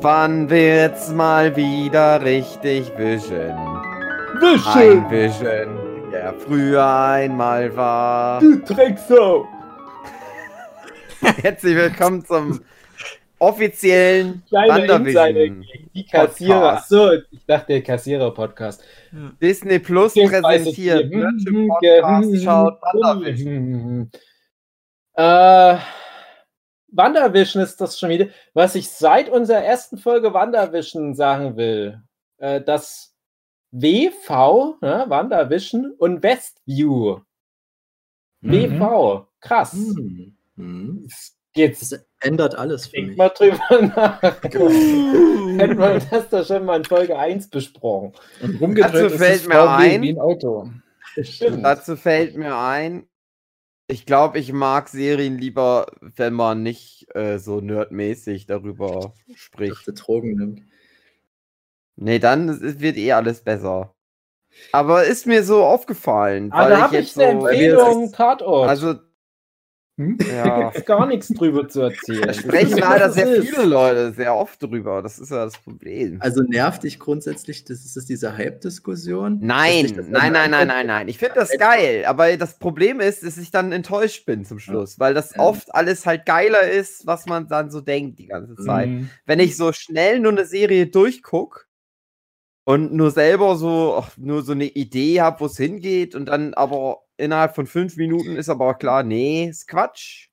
Wann wird's mal wieder richtig Vision? Vision! Ein Vision, der früher einmal war. Du Drecksau! Herzlich willkommen zum offiziellen gegen die Kassierer. Podcast. Achso, ich dachte der Kassierer-Podcast. Disney Plus präsentiert. Podcast schaut WandaVision. Äh, WandaVision ist das schon wieder. Was ich seit unserer ersten Folge WandaVision sagen will, äh, dass WV, ne, WandaVision und Westview. WV, krass. Mhm. Mhm. Jetzt Das ändert alles für denk mich. mal drüber nach. Hätten wir das doch schon mal in Folge 1 besprochen. Und rumgedreht Dazu ist fällt das mir ein- wie ein Auto. Stimmt. Dazu fällt mir ein, ich glaube, ich mag Serien lieber, wenn man nicht äh, so nerdmäßig darüber Dass spricht. der Drogen nimmt. Nee, dann ist- wird eh alles besser. Aber ist mir so aufgefallen. Ah, weil da habe ich jetzt eine so, wir Empfehlung, Tatort. Also, Hm? da ja. gibt es gar nichts drüber zu erzählen. Da sprechen leider sehr ist. viele Leute sehr oft drüber. Das ist ja das Problem. Also nervt dich grundsätzlich, das ist das diese Hype-Diskussion? Nein, nein, nein, nein, nein, nein. Ich finde das geil, aber das Problem ist, dass ich dann enttäuscht bin zum Schluss, weil das oft alles halt geiler ist, was man dann so denkt die ganze Zeit. Mhm. Wenn ich so schnell nur eine Serie durchguck und nur selber so ach, nur so eine Idee habe, wo es hingeht und dann aber innerhalb von fünf Minuten ist aber klar, nee, ist Quatsch.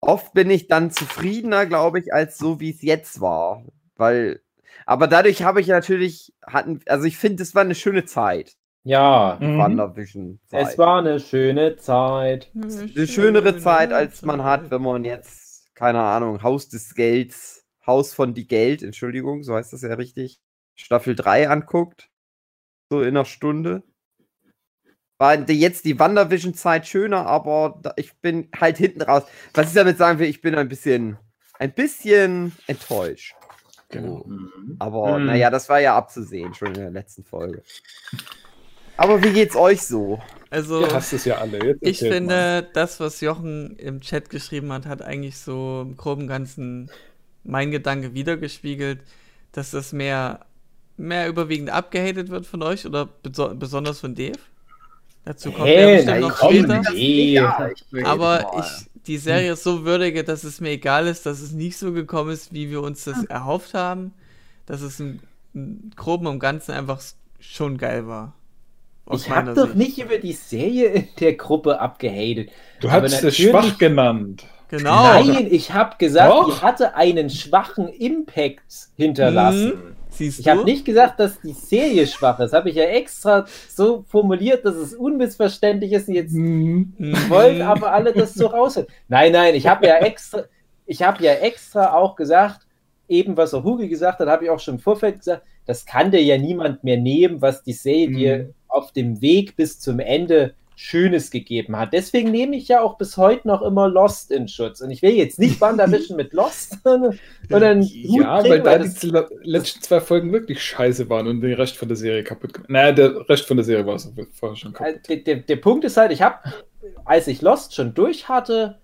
Oft bin ich dann zufriedener, glaube ich, als so wie es jetzt war, weil aber dadurch habe ich natürlich hatten, also ich finde, es war eine schöne Zeit, Ja, Mhm. Es war eine schöne Zeit. eine schönere Zeit, als man hat, wenn man jetzt, keine Ahnung, Haus des Gelds, Haus von die Geld, Entschuldigung, so heißt das ja richtig, Staffel 3 anguckt. So in einer Stunde. War jetzt die WandaVision-Zeit schöner, aber ich bin halt hinten raus. Was ich damit sagen will, ich bin ein bisschen, ein bisschen enttäuscht. Genau. Mhm. Aber Mhm. naja, das war ja abzusehen, schon in der letzten Folge. Aber wie geht's euch so? Also, Ihr hasst es ja alle. Jetzt ich erzählt mal. finde, das, was Jochen im Chat geschrieben hat, hat eigentlich so im groben Ganzen mein Gedanke wiedergespiegelt, dass das mehr, mehr überwiegend abgehatet wird von euch oder beso besonders von Dave. Dazu kommt er Hey, bestimmt nein, noch komm, später. nee. Ja, ich will Aber ich die Serie so würdige, dass es mir egal ist, dass es nicht so gekommen ist, wie wir uns das erhofft haben. Dass es im, im Groben und Ganzen einfach schon geil war. Ich habe doch nicht über die Serie in der Gruppe abgehatet. Du hast es schwach genannt. Genau. Nein, ich habe gesagt, Doch. die hatte einen schwachen Impact hinterlassen. Siehst Ich habe nicht gesagt, dass die Serie schwach ist. Habe ich ja extra so formuliert, dass es unmissverständlich ist. Und jetzt Mhm. wollen aber alle das so raushören. Nein, nein, ich habe ja extra, ich habe ja extra auch gesagt, eben was auch Hugi gesagt hat, habe ich auch schon im Vorfeld gesagt, das kann dir ja niemand mehr nehmen, was die Serie Mhm. dir auf dem Weg bis zum Ende Schönes gegeben hat. Deswegen nehme ich ja auch bis heute noch immer Lost in Schutz. Und ich will jetzt nicht WandaVision mit Lost, sondern Ja, kriegen, weil da das- die le- letzten zwei Folgen wirklich scheiße waren und der Rest von der Serie kaputt gemacht. Naja, der Rest von der Serie war es vorher schon kaputt. Also, der, der, der Punkt ist halt, ich habe, als ich Lost schon durch hatte,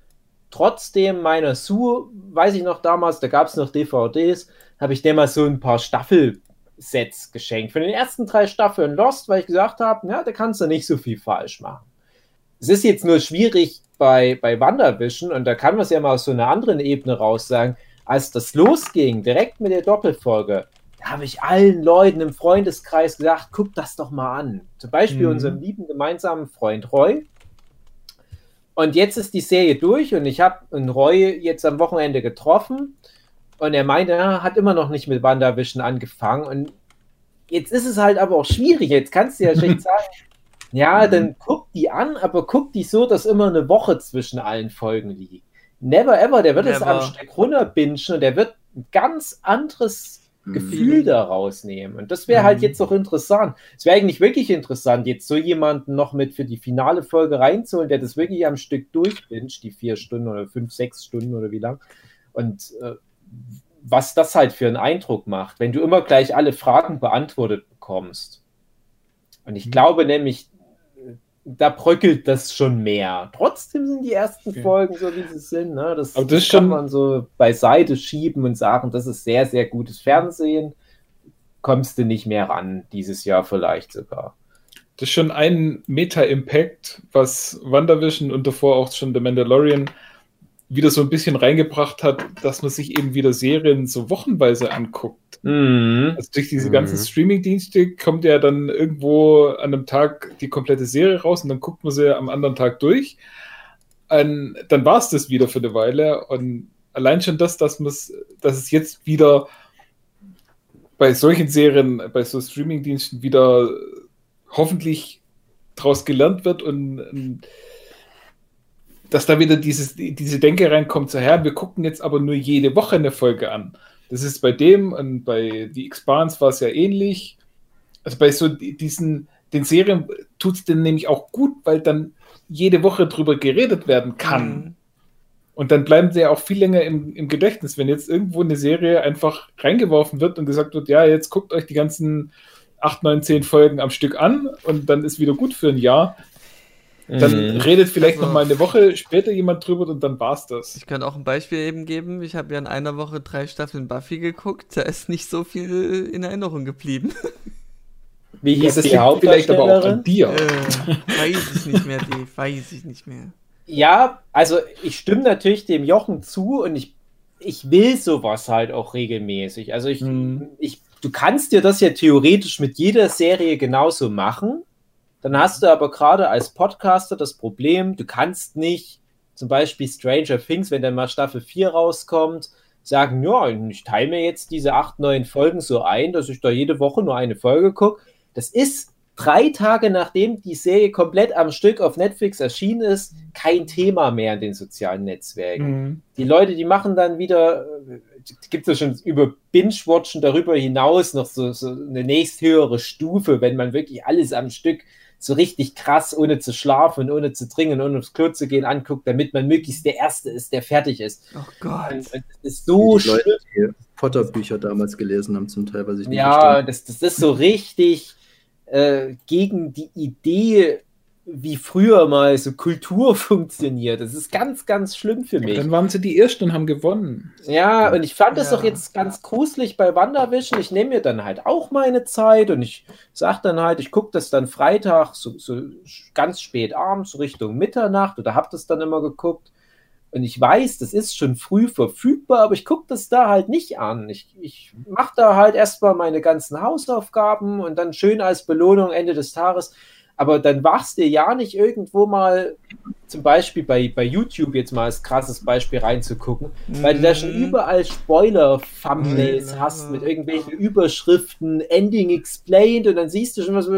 trotzdem meiner Sue, weiß ich noch damals, da gab es noch DVDs, habe ich dir mal so ein paar Staffelsets geschenkt. Für den ersten drei Staffeln Lost, weil ich gesagt habe, ja, da kannst du nicht so viel falsch machen. Es ist jetzt nur schwierig bei, bei WandaVision und da kann man es ja mal aus so einer anderen Ebene raus sagen, als das losging, direkt mit der Doppelfolge, da habe ich allen Leuten im Freundeskreis gesagt, guck das doch mal an. Zum Beispiel Mhm. unserem lieben gemeinsamen Freund Roy. Und jetzt ist die Serie durch und ich habe einen Roy jetzt am Wochenende getroffen und er meinte, er hat immer noch nicht mit WandaVision angefangen und jetzt ist es halt aber auch schwierig. Jetzt kannst du ja schlecht sagen, ja, dann guck die an, aber guck die so, dass immer eine Woche zwischen allen Folgen liegt. Never ever, der wird es Never. am Stück runterbingen und der wird ein ganz anderes Mhm. Gefühl da rausnehmen. Und das wäre halt Mhm. jetzt auch interessant. Es wäre eigentlich wirklich interessant, jetzt so jemanden noch mit für die finale Folge reinzuholen, der das wirklich am Stück durchbinscht, die vier Stunden oder fünf, sechs Stunden oder wie lang. Und äh, was das halt für einen Eindruck macht, wenn du immer gleich alle Fragen beantwortet bekommst. Und ich Mhm. glaube nämlich, da bröckelt das schon mehr. Trotzdem sind die ersten Okay. Folgen so, wie sie sind. Ne? Das, Aber das kann schon- man so beiseite schieben und sagen, das ist sehr, sehr gutes Fernsehen. Kommst du nicht mehr ran, dieses Jahr vielleicht sogar. Das ist schon ein Meta-Impact, was WandaVision und davor auch schon The Mandalorian wieder so ein bisschen reingebracht hat, dass man sich eben wieder Serien so wochenweise anguckt. Mhm. Also durch diese Mhm. ganzen Streaming-Dienste kommt ja dann irgendwo an einem Tag die komplette Serie raus und dann guckt man sie am anderen Tag durch. Und dann war es das wieder für eine Weile. Und allein schon das, dass, dass es jetzt wieder bei solchen Serien, bei so Streaming-Diensten wieder hoffentlich daraus gelernt wird und, und dass da wieder dieses, diese Denke reinkommt, so, ja, wir gucken jetzt aber nur jede Woche eine Folge an. Das ist bei dem und bei The Expanse war es ja ähnlich. Also bei so die- diesen, den Serien tut es denn nämlich auch gut, weil dann jede Woche drüber geredet werden kann. Mhm. Und dann bleiben sie ja auch viel länger im, im Gedächtnis, wenn jetzt irgendwo eine Serie einfach reingeworfen wird und gesagt wird, ja, jetzt guckt euch die ganzen 8, 9, 10 Folgen am Stück an und dann ist wieder gut für ein Jahr. Dann Mhm. redet vielleicht Also- noch mal eine Woche später jemand drüber und dann war's das. Ich kann auch ein Beispiel eben geben. Ich habe ja in einer Woche drei Staffeln Buffy geguckt. Da ist nicht so viel in Erinnerung geblieben. Wie hieß das die vielleicht aber auch an dir. Äh, weiß ich nicht mehr, die weiß ich nicht mehr. Ja, also ich stimme natürlich dem Jochen zu und ich, ich will sowas halt auch regelmäßig. Also ich, Mhm. ich, du kannst dir das ja theoretisch mit jeder Serie genauso machen. Dann hast du aber gerade als Podcaster das Problem, du kannst nicht zum Beispiel Stranger Things, wenn dann mal Staffel 4 rauskommt, sagen, ja, ich teile mir jetzt diese acht, neun Folgen so ein, dass ich da jede Woche nur eine Folge gucke. Das ist drei Tage nachdem die Serie komplett am Stück auf Netflix erschienen ist, kein Thema mehr in den sozialen Netzwerken. Mhm. Die Leute, die machen dann wieder, gibt es ja schon über Binge-Watchen darüber hinaus noch so, so eine nächsthöhere Stufe, wenn man wirklich alles am Stück so richtig krass, ohne zu schlafen, ohne zu trinken, ohne aufs Klo zu gehen, anguckt, damit man möglichst der Erste ist, der fertig ist. Oh Gott. Und, und das ist so die Leute, schlimm. die Potter-Bücher damals gelesen haben, zum Teil, was ich nicht Ja, verstanden das, das ist so richtig äh, gegen die Idee, wie früher mal so Kultur funktioniert. Das ist ganz, ganz schlimm für mich. dann waren sie die Ersten und haben gewonnen. Ja, und ich fand es Ja. doch jetzt ganz gruselig bei WandaVision. Ich nehme mir dann halt auch meine Zeit und ich sage dann halt, ich gucke das dann Freitag so, so ganz spät abends, Richtung Mitternacht oder habe das dann immer geguckt. Und ich weiß, das ist schon früh verfügbar, aber ich gucke das da halt nicht an. Ich, ich mache da halt erstmal meine ganzen Hausaufgaben und dann schön als Belohnung Ende des Tages. Aber dann wachst du ja nicht irgendwo mal, zum Beispiel bei, bei YouTube jetzt mal als krasses Beispiel reinzugucken, weil du da schon Mhm. überall Spoiler-Thumbnails Ja. hast mit irgendwelchen Überschriften, Ending explained und dann siehst du schon was.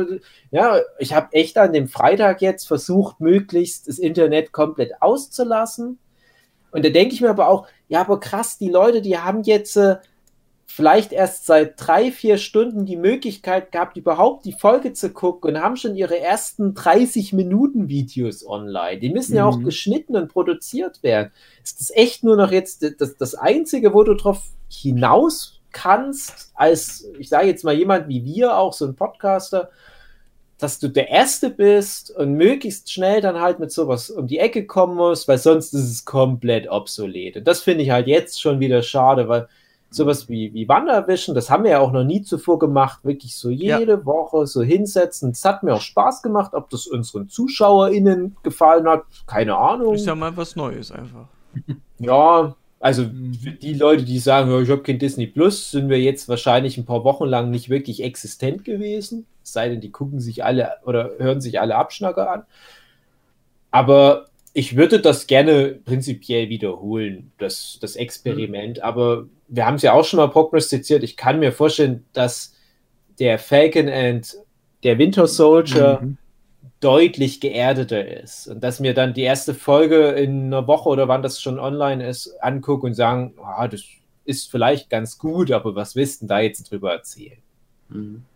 Ja, ich habe echt an dem Freitag jetzt versucht, möglichst das Internet komplett auszulassen. Und da denke ich mir aber auch, ja, aber krass, die Leute, die haben jetzt äh, vielleicht erst seit drei, vier Stunden die Möglichkeit gehabt, überhaupt die Folge zu gucken und haben schon ihre ersten 30 Minuten Videos online. Die müssen ja auch Mhm. geschnitten und produziert werden. Ist das echt nur noch jetzt das, das Einzige, wo du drauf hinaus kannst, als, ich sage jetzt mal jemand wie wir, auch so ein Podcaster, dass du der Erste bist und möglichst schnell dann halt mit sowas um die Ecke kommen musst, weil sonst ist es komplett obsolet. Und das finde ich halt jetzt schon wieder schade, weil sowas wie, wie WandaVision, das haben wir ja auch noch nie zuvor gemacht, wirklich so jede Woche so hinsetzen. Es hat mir auch Spaß gemacht, ob das unseren ZuschauerInnen gefallen hat, keine Ahnung. Ist ja mal was Neues einfach. Ja, also für die Leute, die sagen, ja, ich habe kein Disney Plus, sind wir jetzt wahrscheinlich ein paar Wochen lang nicht wirklich existent gewesen. Es sei denn, die gucken sich alle oder hören sich alle Abschnacker an. Aber ich würde das gerne prinzipiell wiederholen, das, das Experiment. Aber wir haben es ja auch schon mal prognostiziert. Ich kann mir vorstellen, dass der Falcon and der Winter Soldier Mhm. deutlich geerdeter ist. Und dass mir dann die erste Folge in einer Woche oder wann das schon online ist, angucke und sagen, ah, das ist vielleicht ganz gut, aber was willst du denn da jetzt drüber erzählen? Mhm.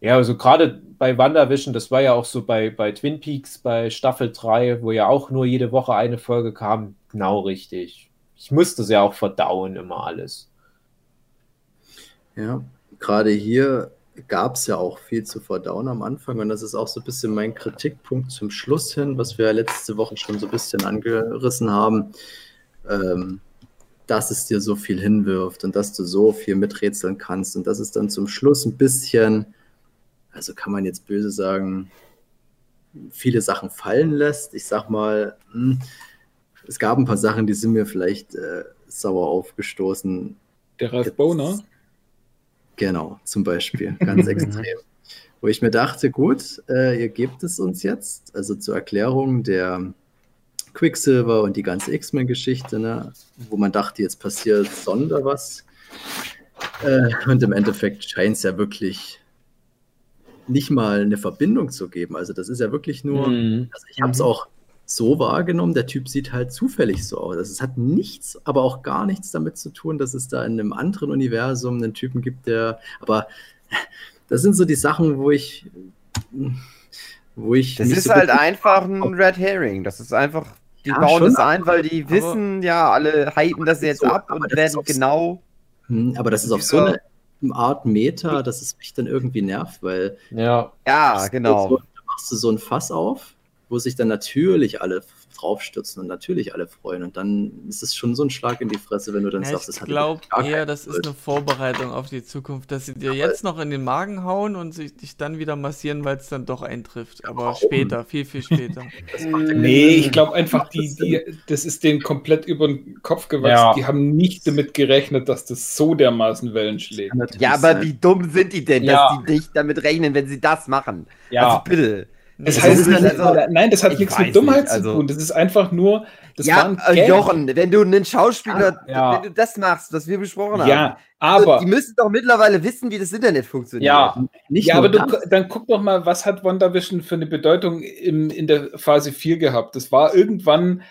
Ja, also gerade bei WandaVision, das war ja auch so bei, bei Twin Peaks, bei Staffel 3, wo ja auch nur jede Woche eine Folge kam, genau richtig. Ich musste es ja auch verdauen, immer alles. Ja, gerade hier gab es ja auch viel zu verdauen am Anfang und das ist auch so ein bisschen mein Kritikpunkt zum Schluss hin, was wir letzte Woche schon so ein bisschen angerissen haben, ähm, dass es dir so viel hinwirft und dass du so viel miträtseln kannst und dass es dann zum Schluss ein bisschen, also kann man jetzt böse sagen, viele Sachen fallen lässt. Ich sag mal, hm, es gab ein paar Sachen, die sind mir vielleicht äh, sauer aufgestoßen. Der Ralf Boner? Genau, zum Beispiel, ganz extrem. Wo ich mir dachte, gut, äh, ihr gebt es uns jetzt, also zur Erklärung der Quicksilver und die ganze X-Men-Geschichte, ne, wo man dachte, jetzt passiert Sonder was. Äh, und im Endeffekt scheint es ja wirklich nicht mal eine Verbindung zu geben. Also das ist ja wirklich nur, Mhm. also ich habe es auch so wahrgenommen, der Typ sieht halt zufällig so aus. Also es hat nichts, aber auch gar nichts damit zu tun, dass es da in einem anderen Universum einen Typen gibt, der, aber das sind so die Sachen, wo ich, wo ich Das ist so halt einfach ein Red Herring. Das ist einfach, die Ja, bauen das ein, weil die wissen, ja, alle hypen das jetzt So, ab aber und das werden genau. Hm, Aber das ist auf so eine Art Meta, dass es mich dann irgendwie nervt, weil Ja. Ja, So, genau. da machst du so ein Fass auf, wo sich dann natürlich alle draufstürzen und natürlich alle freuen. Und dann ist es schon so ein Schlag in die Fresse, wenn du dann Ja, sagst, ich das hat glaube gar eher, das ist eine Vorbereitung auf die Zukunft, dass sie dir jetzt noch in den Magen hauen und sich dich dann wieder massieren, weil es dann doch eintrifft. Aber Warum? später, viel, viel später. Ja Nee, ich glaube einfach, die, das die, das ist denen komplett über den Kopf gewachsen. Ja. Die haben nicht damit gerechnet, dass das so dermaßen Wellen schlägt. Ja, aber sein. wie dumm sind die denn, Ja. dass die nicht damit rechnen, wenn sie das machen? Ja. Also bitte. Das Nee, heißt ist nicht, halt also- nein, das hat ich nichts mit Dummheit nicht, zu also- tun. Das ist einfach nur, das war ja. Jochen, wenn du einen Schauspieler, Ja. wenn du das machst, was wir besprochen haben, Ja, also, aber, die müssen doch mittlerweile wissen, wie das Internet funktioniert. Ja. Nicht ja, aber du, das, dann guck doch mal, was hat WandaVision für eine Bedeutung im, in der Phase 4 gehabt? Das war irgendwann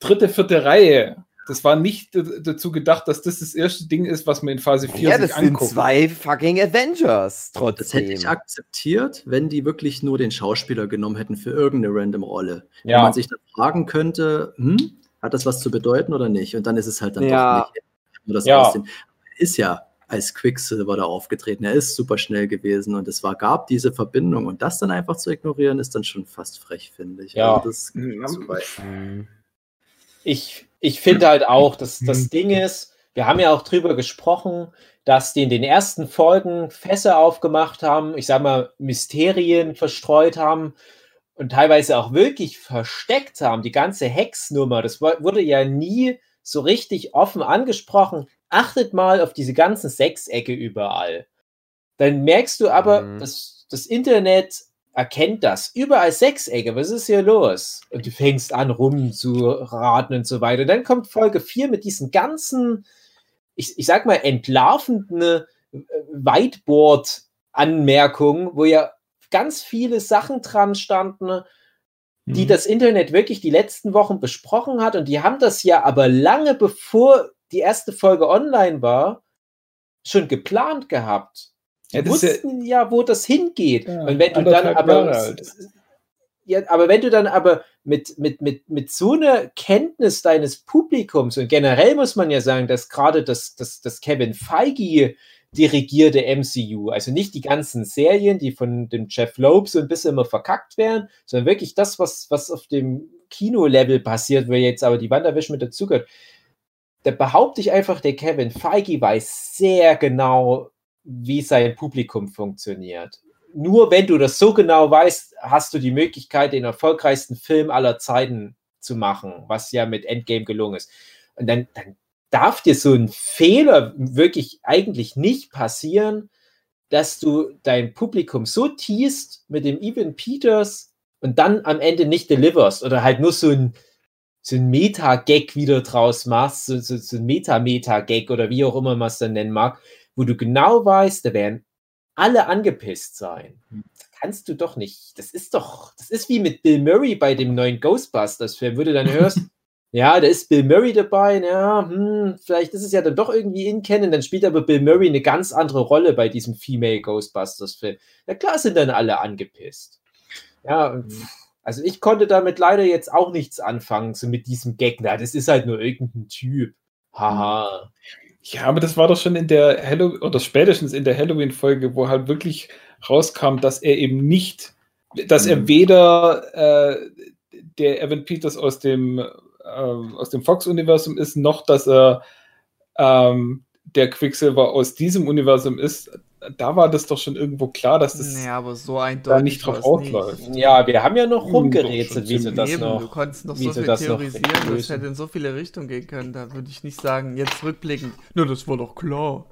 dritte, vierte Reihe. Das war nicht dazu gedacht, dass das das erste Ding ist, was man in Phase 4 Ja, sich das sind anguckt. zwei fucking Avengers das hätte trotzdem. ich akzeptiert, wenn die wirklich nur den Schauspieler genommen hätten für irgendeine random Rolle. Ja. man sich dann fragen könnte, hm, hat das was zu bedeuten oder nicht? Und dann ist es halt dann Ja. doch nicht. Nur das Ja. Aussehen. Ist ja als Quicksilver da aufgetreten. Er ist super schnell gewesen und es war, gab diese Verbindung. Und das dann einfach zu ignorieren, ist dann schon fast frech, finde ich. Ja. Also das geht Ja. zu weit. Hm. Ich, ich finde halt auch, dass das Mhm. Ding ist, wir haben ja auch drüber gesprochen, dass die in den ersten Folgen Fässer aufgemacht haben, ich sag mal, Mysterien verstreut haben und teilweise auch wirklich versteckt haben. Die ganze Hexnummer, das wurde ja nie so richtig offen angesprochen. Achtet mal auf diese ganzen Sechsecke überall. Dann merkst du aber, Mhm. dass das Internet erkennt das. Überall Sechsecke, was ist hier los? Und du fängst an, rumzuraten und so weiter. Dann kommt Folge 4 mit diesen ganzen, ich, ich sag mal, entlarvenden äh, Whiteboard-Anmerkungen, wo ja ganz viele Sachen dran standen, die Mhm. das Internet wirklich die letzten Wochen besprochen hat. Und die haben das ja aber lange bevor die erste Folge online war, schon geplant gehabt. Ja, ist ja- wussten ja, wo das hingeht. Ja, und wenn du dann aber. Ja, aber wenn du dann aber mit, mit, mit, mit so einer Kenntnis deines Publikums und generell muss man ja sagen, dass gerade das, das, das Kevin Feige dirigierte MCU, also nicht die ganzen Serien, die von dem Jeff Loeb so ein bisschen immer verkackt werden, sondern wirklich das, was, was auf dem Kino-Level passiert, wo jetzt aber die WandaVision mit dazugehört. Da behaupte ich einfach, der Kevin Feige weiß sehr genau, wie sein Publikum funktioniert. Nur wenn du das so genau weißt, hast du die Möglichkeit, den erfolgreichsten Film aller Zeiten zu machen, was ja mit Endgame gelungen ist. Und dann, dann darf dir so ein Fehler wirklich eigentlich nicht passieren, dass du dein Publikum so teast mit dem Evan Peters und dann am Ende nicht deliverst oder halt nur so ein, so ein Meta-Gag wieder draus machst, so, so, so ein Meta-Meta-Gag oder wie auch immer man es dann nennen mag, wo du genau weißt, da werden alle angepisst sein. Das kannst du doch nicht. Das ist doch, das ist wie mit Bill Murray bei dem neuen Ghostbusters-Film, wo du dann hörst, ja, da ist Bill Murray dabei, ja, hm, vielleicht ist es ja dann doch irgendwie in Kennen, dann spielt aber Bill Murray eine ganz andere Rolle bei diesem Female Ghostbusters-Film. Na klar sind dann alle angepisst. Ja, und also ich konnte damit leider jetzt auch nichts anfangen, so mit diesem Gag. Na, das ist halt nur irgendein Typ. Haha. Ja, aber das war doch schon in der Halloween oder spätestens in der Halloween-Folge, wo halt wirklich rauskam, dass er eben nicht, dass er Mhm. weder äh, der Evan Peters aus dem, äh, aus dem Fox-Universum ist, noch dass er ähm, der Quicksilver aus diesem Universum ist. Da war das doch schon irgendwo klar, dass das Nee, aber so eindeutig. da nicht drauf nicht. ausläuft. Ja, wir haben ja noch Hm, rumgerätselt, wie sie das Eben, noch. du konntest noch wie so viel das noch theorisieren, das hätte in so viele Richtungen gehen können. Da würde ich nicht sagen, jetzt rückblickend, nur das war doch klar.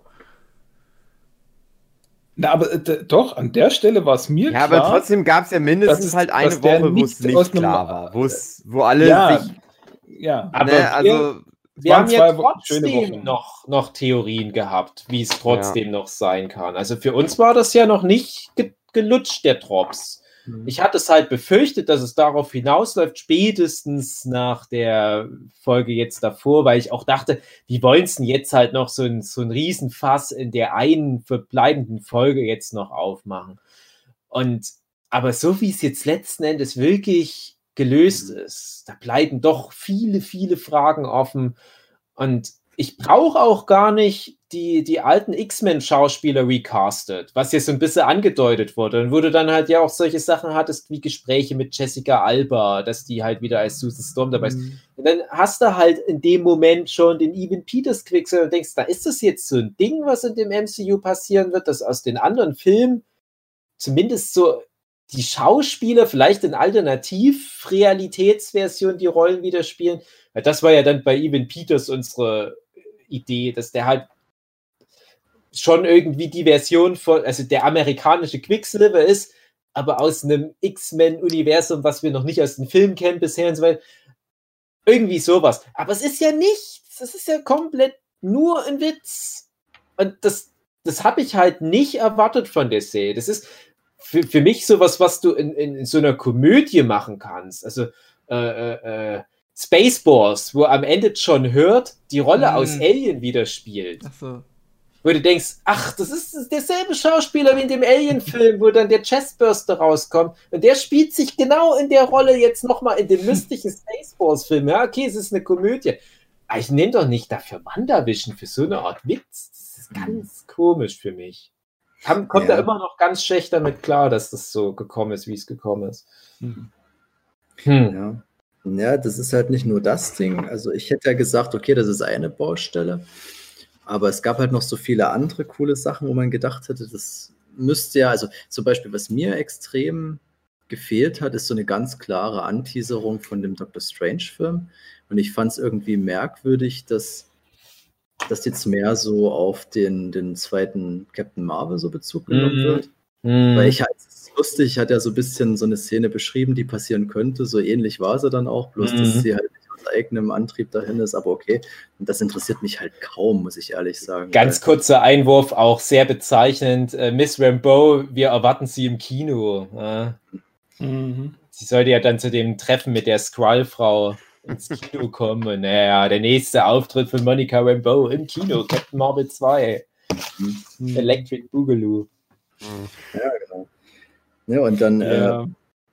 Na, aber äh, doch, an der Stelle war es mir Ja, klar. aber trotzdem gab es ja mindestens dass es- halt eine Woche, wo es nicht klar war, wo es, wo alle ja, sich, ja. Aber ne, also Wir haben ja trotzdem noch, noch Theorien gehabt, wie es trotzdem noch sein kann. Also für uns war das ja noch nicht ge gelutscht, der Drops. Mhm. Ich hatte es halt befürchtet, dass es darauf hinausläuft, spätestens nach der Folge jetzt davor, weil ich auch dachte, wie wollen es denn jetzt halt noch so ein, so ein Riesenfass in der einen verbleibenden Folge jetzt noch aufmachen? Und aber so wie es jetzt letzten Endes wirklich gelöst ist, da bleiben doch viele, viele Fragen offen. Und ich brauche auch gar nicht die, die alten X-Men-Schauspieler recastet, was jetzt so ein bisschen angedeutet wurde. Und wo du dann halt ja auch solche Sachen hattest, wie Gespräche mit Jessica Alba, dass die halt wieder als Susan Storm dabei ist. Mhm. Und dann hast du halt in dem Moment schon den Evan Peters Quicksilver und denkst, da ist das jetzt so ein Ding, was in dem MCU passieren wird, dass aus den anderen Filmen zumindest so die Schauspieler vielleicht in Alternativ-Realitätsversion die Rollen wieder spielen. Das war ja dann bei Evan Peters unsere Idee, dass der halt schon irgendwie die Version von, also der amerikanische Quicksilver ist, aber aus einem X-Men-Universum, was wir noch nicht aus den Filmen kennen bisher und so weiter. Irgendwie sowas. Aber es ist ja nichts. Es ist ja komplett nur ein Witz. Und das, das habe ich halt nicht erwartet von der Serie. Das ist für, für mich sowas, was du in, in, in so einer Komödie machen kannst. Also äh, äh, äh, Spaceballs, wo am Ende John Hurt die Rolle Mhm. aus Alien wieder spielt Achso. wo du denkst, ach, das ist derselbe Schauspieler wie in dem Alien-Film, wo dann der Chestburster rauskommt. Und der spielt sich genau in der Rolle jetzt nochmal in dem mystischen Spaceballs-Film. Ja, okay, es ist eine Komödie. Aber ich nehme doch nicht dafür WandaVision für so eine Art Witz. Das ist ganz komisch für mich. Kam, kommt Ja. da immer noch ganz schlecht damit klar, dass das so gekommen ist, wie es gekommen ist. Mhm. Hm. Ja. ja, das ist halt nicht nur das Ding. Also ich hätte ja gesagt, okay, das ist eine Baustelle. Aber es gab halt noch so viele andere coole Sachen, wo man gedacht hätte, das müsste ja, also zum Beispiel, was mir extrem gefehlt hat, ist so eine ganz klare Anteaserung von dem Doctor Strange-Film. Und ich fand es irgendwie merkwürdig, dass das jetzt mehr so auf den, den zweiten Captain Marvel so Bezug genommen Mhm. wird. Hm. Weil ich halt, es ist lustig, ich hatte ja so ein bisschen so eine Szene beschrieben, die passieren könnte. So ähnlich war sie dann auch, bloß Mhm. dass sie halt nicht aus eigenem Antrieb dahin ist, aber okay. Und das interessiert mich halt kaum, muss ich ehrlich sagen. Ganz kurzer Einwurf, auch sehr bezeichnend. Äh, Miss Rambeau, wir erwarten sie im Kino. Ja. Mhm. Sie sollte ja dann zu dem Treffen mit der Skrull-Frau ins Kino kommen. Und naja, der nächste Auftritt von Monica Rambeau im Kino, Captain Marvel 2, Mhm. Electric Boogaloo. Ja, genau. Ja, und dann, Ja. äh,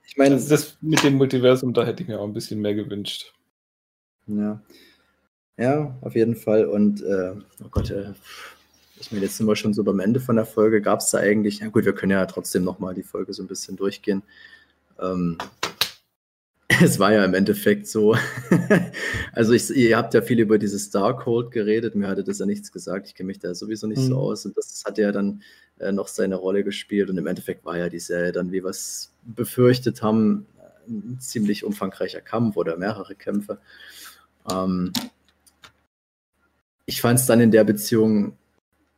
ich meine, Also das mit dem Multiversum, da hätte ich mir auch ein bisschen mehr gewünscht. Ja. Ja, auf jeden Fall. Und äh, oh Gott, äh, ich meine, jetzt sind wir schon so beim Ende von der Folge. Gab es da eigentlich, ja gut, wir können ja trotzdem nochmal die Folge so ein bisschen durchgehen. Ähm, es war ja im Endeffekt so. also ich, ihr habt ja viel über dieses Darkhold geredet, mir hatte das ja nichts gesagt. Ich kenne mich da sowieso nicht so Mhm. aus. Und das hat ja dann äh, noch seine Rolle gespielt. Und im Endeffekt war ja die Serie dann, wie wir es befürchtet haben, ein ziemlich umfangreicher Kampf oder mehrere Kämpfe. Ähm, ich fand es dann in der Beziehung,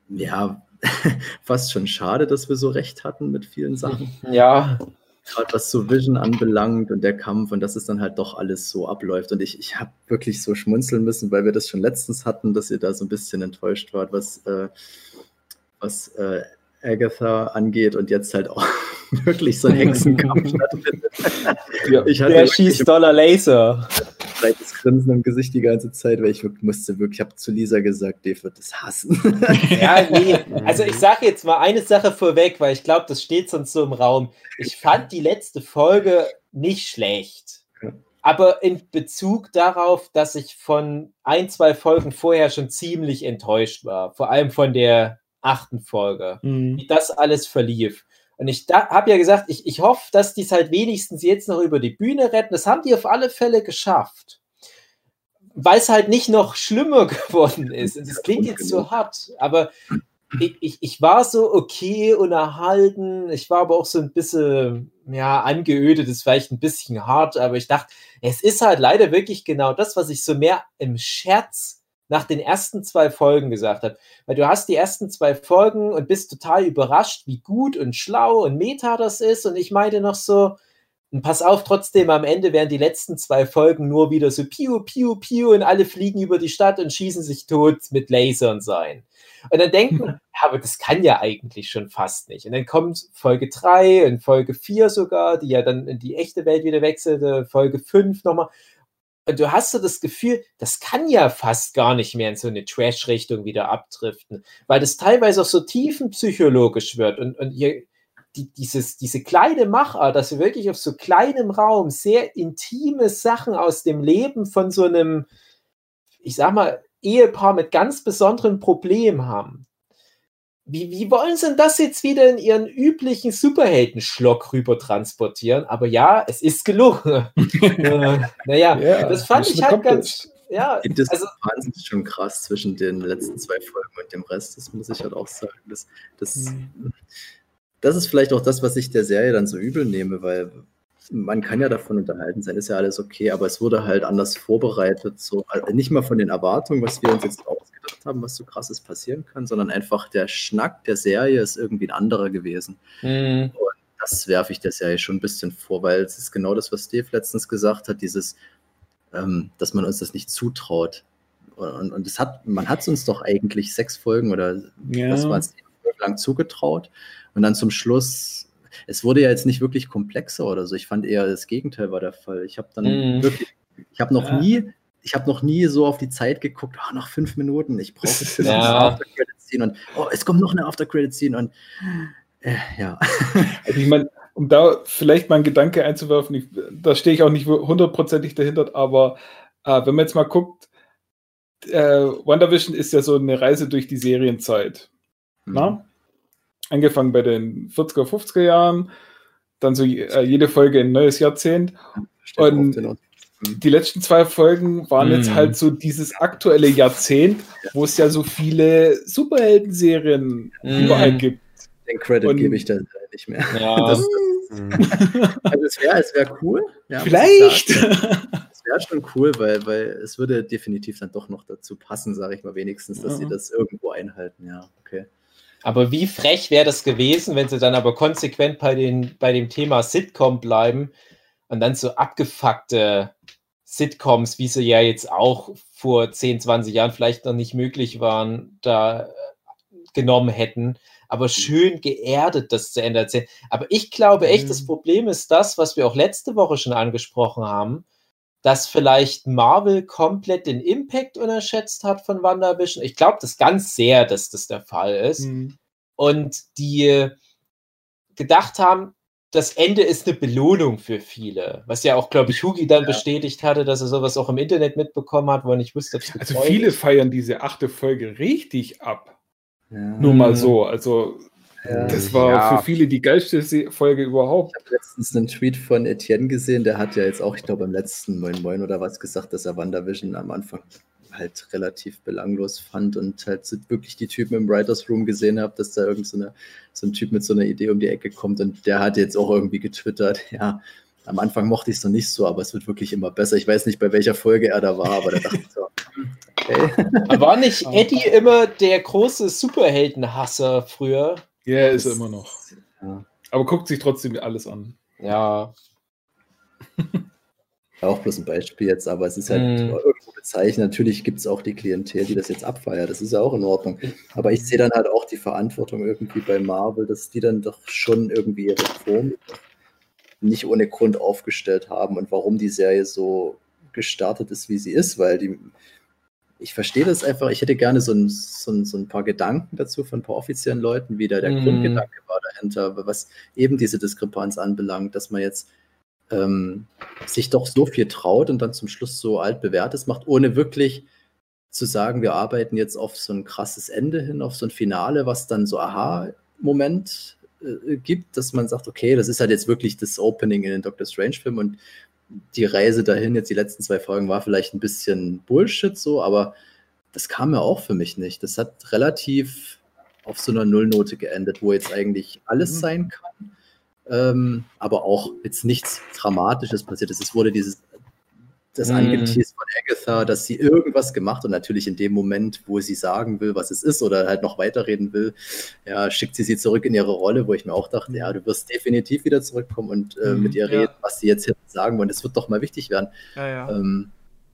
ja, fast schon schade, dass wir so recht hatten mit vielen Sachen. Ja, Gerade was so Vision anbelangt und der Kampf und dass es dann halt doch alles so abläuft. Und ich, ich habe wirklich so schmunzeln müssen, weil wir das schon letztens hatten, dass ihr da so ein bisschen enttäuscht wart, was, äh, was äh, Agatha angeht und jetzt halt auch wirklich so ein Hexenkampf stattfindet. Ja. Ich hatte der schießt Dollar Laser. Breites Grinsen im Gesicht die ganze Zeit, weil ich wirklich musste wirklich, ich habe zu Lisa gesagt, Dave wird das hassen. Ja, nee. Also ich sage jetzt mal eine Sache vorweg, weil ich glaube, das steht sonst so im Raum. Ich fand die letzte Folge nicht schlecht. aber in Bezug darauf, dass ich von ein, zwei Folgen vorher schon ziemlich enttäuscht war, vor allem von der achten Folge, mhm. wie das alles verlief. Und ich habe ja gesagt, ich, ich hoffe, dass die es halt wenigstens jetzt noch über die Bühne retten. Das haben die auf alle Fälle geschafft. Weil es halt nicht noch schlimmer geworden ist. Und das klingt jetzt so hart, aber ich, ich, ich war so okay und erhalten. Ich war aber auch so ein bisschen, ja, angeödet, ist vielleicht ein bisschen hart, aber ich dachte, es ist halt leider wirklich genau das, was ich so mehr im Scherz nach den ersten zwei Folgen gesagt habe. Weil du hast die ersten zwei Folgen und bist total überrascht, wie gut und schlau und meta das ist. Und ich meinte noch so, und pass auf, trotzdem am Ende werden die letzten zwei Folgen nur wieder so piu, piu, piu und alle fliegen über die Stadt und schießen sich tot mit Lasern sein. Und dann denken, ja, aber das kann ja eigentlich schon fast nicht. Und dann kommt Folge 3 und Folge 4 sogar, die ja dann in die echte Welt wieder wechselte, Folge 5 nochmal. Du hast so das Gefühl, das kann ja fast gar nicht mehr in so eine Trash-Richtung wieder abdriften, weil das teilweise auch so tiefenpsychologisch wird und, und hier die, dieses, diese kleine Machart, dass wir wirklich auf so kleinem Raum sehr intime Sachen aus dem Leben von so einem, ich sag mal, Ehepaar mit ganz besonderen Problemen haben. Wie, wie wollen sie denn das jetzt wieder in ihren üblichen Superhelden-Schlock rüber transportieren? Aber ja, es ist gelungen. äh, naja, ja, das fand ich halt ganz. Ja, die Diskrepanz also, ist schon krass zwischen den letzten zwei Folgen und dem Rest, das muss ich halt auch sagen. Das, das, mhm. das ist vielleicht auch das, was ich der Serie dann so übel nehme, weil man kann ja davon unterhalten sein, ist ja alles okay, aber es wurde halt anders vorbereitet, so also nicht mal von den Erwartungen, was wir uns jetzt ausgedacht haben, was so krasses passieren kann, sondern einfach der Schnack der Serie ist irgendwie ein anderer gewesen. Mhm. Und das werfe ich der Serie schon ein bisschen vor, weil es ist genau das, was Steve letztens gesagt hat, dieses, ähm, dass man uns das nicht zutraut. Und, und es hat, man hat es uns doch eigentlich sechs Folgen oder ja. was war es lang zugetraut. Und dann zum Schluss es wurde ja jetzt nicht wirklich komplexer oder so. Ich fand eher das Gegenteil war der Fall. Ich habe dann mm. wirklich, ich habe noch ja. nie, ich habe noch nie so auf die Zeit geguckt, oh, noch fünf Minuten, ich brauche jetzt ja. After Credit Scene und oh, es kommt noch eine After Credit Scene und äh, ja. Also ich meine, um da vielleicht mal einen Gedanke einzuwerfen, ich, da stehe ich auch nicht hundertprozentig dahinter, aber äh, wenn man jetzt mal guckt, äh, WandaVision ist ja so eine Reise durch die Serienzeit. Mhm. Na? Angefangen bei den 40er, 50er Jahren, dann so äh, jede Folge ein neues Jahrzehnt. Und die letzten zwei Folgen waren mm. jetzt mhm. halt so dieses aktuelle Jahrzehnt, wo es ja so viele Superhelden-Serien mm. überall gibt. Den Credit gebe ich da nicht mehr. Ja. Das, das, also es wäre es wär cool. Ja, Vielleicht. Es wäre schon cool, weil, weil es würde definitiv dann doch noch dazu passen, sage ich mal wenigstens, dass ja. sie das irgendwo einhalten. Ja, okay. Aber wie frech wäre das gewesen, wenn sie dann aber konsequent bei, den, bei dem Thema Sitcom bleiben und dann so abgefuckte Sitcoms, wie sie ja jetzt auch vor 10, 20 Jahren vielleicht noch nicht möglich waren, da äh, genommen hätten, aber schön geerdet das zu Ende erzählen. Aber ich glaube echt, das mhm. Problem ist das, was wir auch letzte Woche schon angesprochen haben, dass vielleicht Marvel komplett den Impact unterschätzt hat von WandaVision. Ich glaube das ganz sehr, dass das der Fall ist. Mhm. Und die gedacht haben, das Ende ist eine Belohnung für viele. Was ja auch, glaube ich, Hugi dann ja. bestätigt hatte, dass er sowas auch im Internet mitbekommen hat, wo er nicht wusste, ob es Also viele ist. feiern diese achte Folge richtig ab. Ja. Nur mal so. Also das war ja. für viele die geilste Folge überhaupt. Ich habe letztens einen Tweet von Etienne gesehen, der hat ja jetzt auch, ich glaube, im letzten Moin Moin oder was gesagt, dass er WandaVision am Anfang halt relativ belanglos fand und halt wirklich die Typen im Writers Room gesehen habe, dass da irgend so, eine, so ein Typ mit so einer Idee um die Ecke kommt und der hat jetzt auch irgendwie getwittert, ja, am Anfang mochte ich es noch nicht so, aber es wird wirklich immer besser. Ich weiß nicht, bei welcher Folge er da war, aber da dachte ich so, okay. War nicht Eddie immer der große Superheldenhasser früher? Ja, yeah, ist er immer noch. Ja. Aber guckt sich trotzdem alles an. Ja. auch bloß ein Beispiel jetzt, aber es ist halt mm. irgendwo bezeichnet. Natürlich gibt es auch die Klientel, die das jetzt abfeiert. Das ist ja auch in Ordnung. Aber ich sehe dann halt auch die Verantwortung irgendwie bei Marvel, dass die dann doch schon irgendwie ihre Form nicht ohne Grund aufgestellt haben und warum die Serie so gestartet ist, wie sie ist, weil die ich verstehe das einfach. Ich hätte gerne so ein, so, ein, so ein, paar Gedanken dazu von ein paar offiziellen Leuten, wie da der mm. Grundgedanke war dahinter, was eben diese Diskrepanz anbelangt, dass man jetzt ähm, sich doch so viel traut und dann zum Schluss so altbewährtes macht, ohne wirklich zu sagen, wir arbeiten jetzt auf so ein krasses Ende hin, auf so ein Finale, was dann so Aha-Moment äh, gibt, dass man sagt, okay, das ist halt jetzt wirklich das Opening in den Doctor Strange-Film und die Reise dahin, jetzt die letzten zwei Folgen, war vielleicht ein bisschen Bullshit so, aber das kam ja auch für mich nicht. Das hat relativ auf so einer Nullnote geendet, wo jetzt eigentlich alles mhm. sein kann, ähm, aber auch jetzt nichts Dramatisches passiert ist. Es wurde dieses das mm. angeteased von Agatha, dass sie irgendwas gemacht und natürlich in dem Moment, wo sie sagen will, was es ist oder halt noch weiterreden will, ja, schickt sie sie zurück in ihre Rolle, wo ich mir auch dachte, ja, du wirst definitiv wieder zurückkommen und äh, mm, mit ihr reden, was sie jetzt sagen wollen. Es wird doch mal wichtig werden. Ja, ja. Ähm,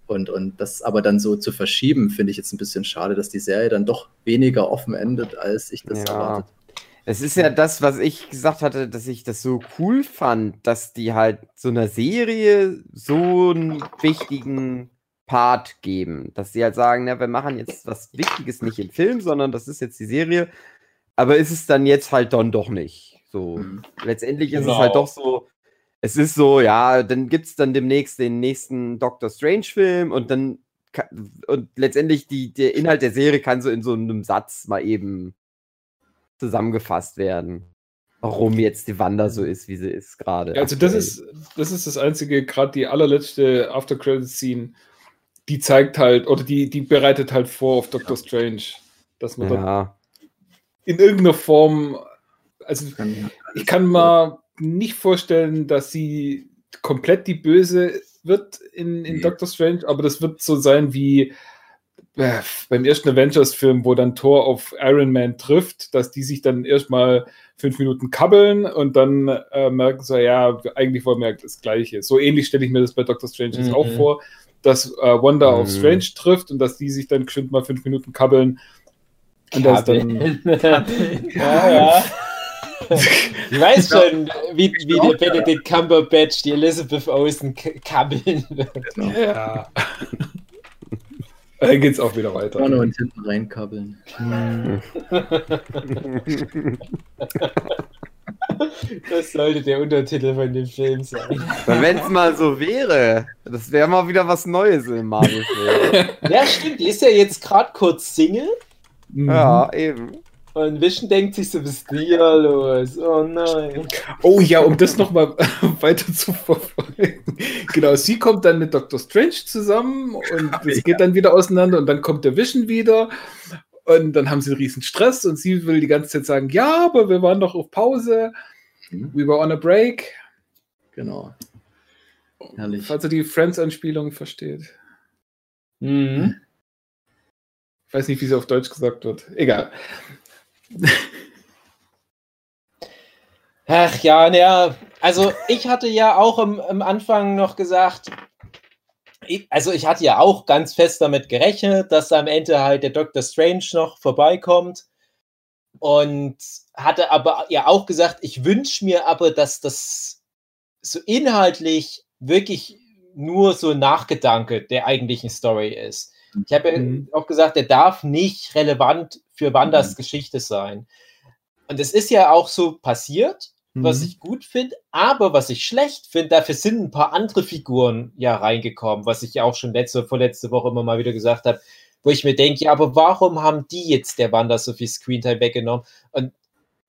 und, und das aber dann so zu verschieben, finde ich jetzt ein bisschen schade, dass die Serie dann doch weniger offen endet, als ich das ja. erwartet es ist ja das, was ich gesagt hatte, dass ich das so cool fand, dass die halt so einer Serie so einen wichtigen Part geben. Dass sie halt sagen, na, wir machen jetzt was Wichtiges nicht im Film, sondern das ist jetzt die Serie. Aber ist es dann jetzt halt dann doch nicht. So, mhm. letztendlich ist genau. es halt doch so, es ist so, ja, dann gibt es dann demnächst den nächsten Doctor Strange-Film und dann und letztendlich die, der Inhalt der Serie kann so in so einem Satz mal eben zusammengefasst werden. Warum jetzt die Wanda so ist, wie sie ist gerade. Ja, also das ist, das ist das einzige, gerade die allerletzte After Credit Scene, die zeigt halt, oder die, die bereitet halt vor auf Doctor Strange, dass man ja. in irgendeiner Form, also ich kann mir nicht vorstellen, dass sie komplett die Böse wird in, in Doctor Strange, aber das wird so sein wie äh, beim ersten Avengers-Film, wo dann Thor auf Iron Man trifft, dass die sich dann erstmal fünf Minuten kabbeln und dann äh, merken so, ja, eigentlich wollen wir das Gleiche. So ähnlich stelle ich mir das bei Doctor Strange mhm. auch vor, dass äh, Wanda mhm. auf Strange trifft und dass die sich dann bestimmt mal fünf Minuten kabbeln. Und das dann. ja, ja. Ich weiß schon, wie, wie der Benedict Cumberbatch die Elizabeth Olsen kabbeln wird. Ja. Dann geht es auch wieder weiter. Vorne und hinten reinkabbeln. Das sollte der Untertitel von dem Film sein. Wenn es mal so wäre, das wäre mal wieder was Neues im Marvel-Film. Ja, stimmt. Die ist ja jetzt gerade kurz Single. Ja, eben. Und Vision denkt sich so, was ist hier los? Oh nein. Oh ja, um das nochmal weiter zu verfolgen. Genau, sie kommt dann mit Dr. Strange zusammen und es geht dann wieder auseinander und dann kommt der Vision wieder und dann haben sie einen riesen Stress und sie will die ganze Zeit sagen, ja, aber wir waren doch auf Pause. Mhm. We were on a break. Genau. Herrlich. Falls er die Friends-Anspielung versteht. Mhm. Ich weiß nicht, wie sie auf Deutsch gesagt wird. Egal. Ach ja, naja, also ich hatte ja auch am, am Anfang noch gesagt, ich, also ich hatte ja auch ganz fest damit gerechnet, dass am Ende halt der Doctor Strange noch vorbeikommt und hatte aber ja auch gesagt, ich wünsche mir aber, dass das so inhaltlich wirklich nur so ein Nachgedanke der eigentlichen Story ist. Ich habe ja mhm. auch gesagt, der darf nicht relevant für Wanders mhm. Geschichte sein. Und es ist ja auch so passiert, mhm. was ich gut finde, aber was ich schlecht finde, dafür sind ein paar andere Figuren ja reingekommen, was ich ja auch schon letzte, vorletzte Woche immer mal wieder gesagt habe, wo ich mir denke, ja, aber warum haben die jetzt der Wander so viel Screentime weggenommen? Und,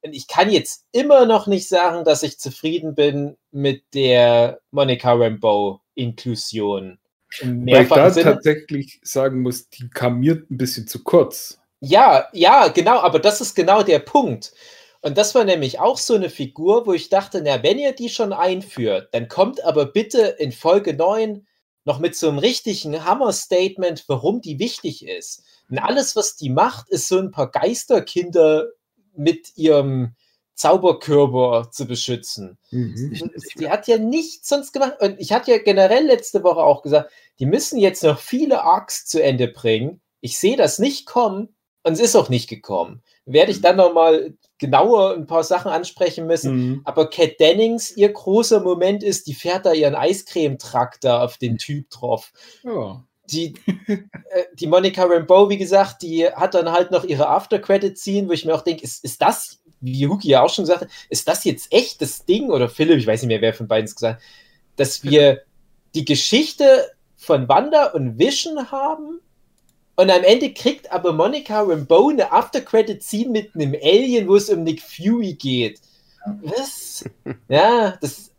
und ich kann jetzt immer noch nicht sagen, dass ich zufrieden bin mit der Monica Rambeau Inklusion. Weil ich da Sinne. tatsächlich sagen muss, die kam mir ein bisschen zu kurz. Ja, ja, genau, aber das ist genau der Punkt. Und das war nämlich auch so eine Figur, wo ich dachte, na, wenn ihr die schon einführt, dann kommt aber bitte in Folge 9 noch mit so einem richtigen Hammer-Statement, warum die wichtig ist. Und alles, was die macht, ist so ein paar Geisterkinder mit ihrem Zauberkörper zu beschützen. Mhm. Die hat ja nichts sonst gemacht. Und ich hatte ja generell letzte Woche auch gesagt, die müssen jetzt noch viele Arcs zu Ende bringen. Ich sehe das nicht kommen und es ist auch nicht gekommen. Werde ich dann nochmal genauer ein paar Sachen ansprechen müssen. Mhm. Aber Cat Dennings, ihr großer Moment ist, die fährt da ihren Eiscreme-Traktor auf den Typ drauf. Ja. Die, äh, die Monica Rambeau, wie gesagt, die hat dann halt noch ihre After-Credit-Scene, wo ich mir auch denke, ist, ist das wie Huki ja auch schon gesagt hat, ist das jetzt echt das Ding? Oder Philipp, ich weiß nicht mehr, wer von beiden es gesagt hat. dass wir die Geschichte von Wanda und Vision haben und am Ende kriegt aber Monica Rambeau eine After-Credit-Scene mit einem Alien, wo es um Nick Fury geht. Was? Ja, das.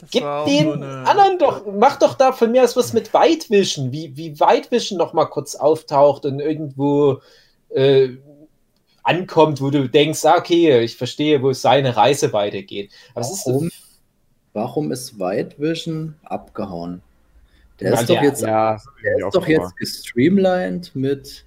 Das Gib den eine- anderen doch, mach doch da von mir aus was mit White Vision, wie, wie White Vision noch mal kurz auftaucht und irgendwo äh, ankommt, wo du denkst, ah, okay, ich verstehe, wo seine Reise weitergeht. Aber es ist Warum? Warum ist White Vision abgehauen? Der ist doch der- jetzt, Ja, der ist doch jetzt gestreamlined mit,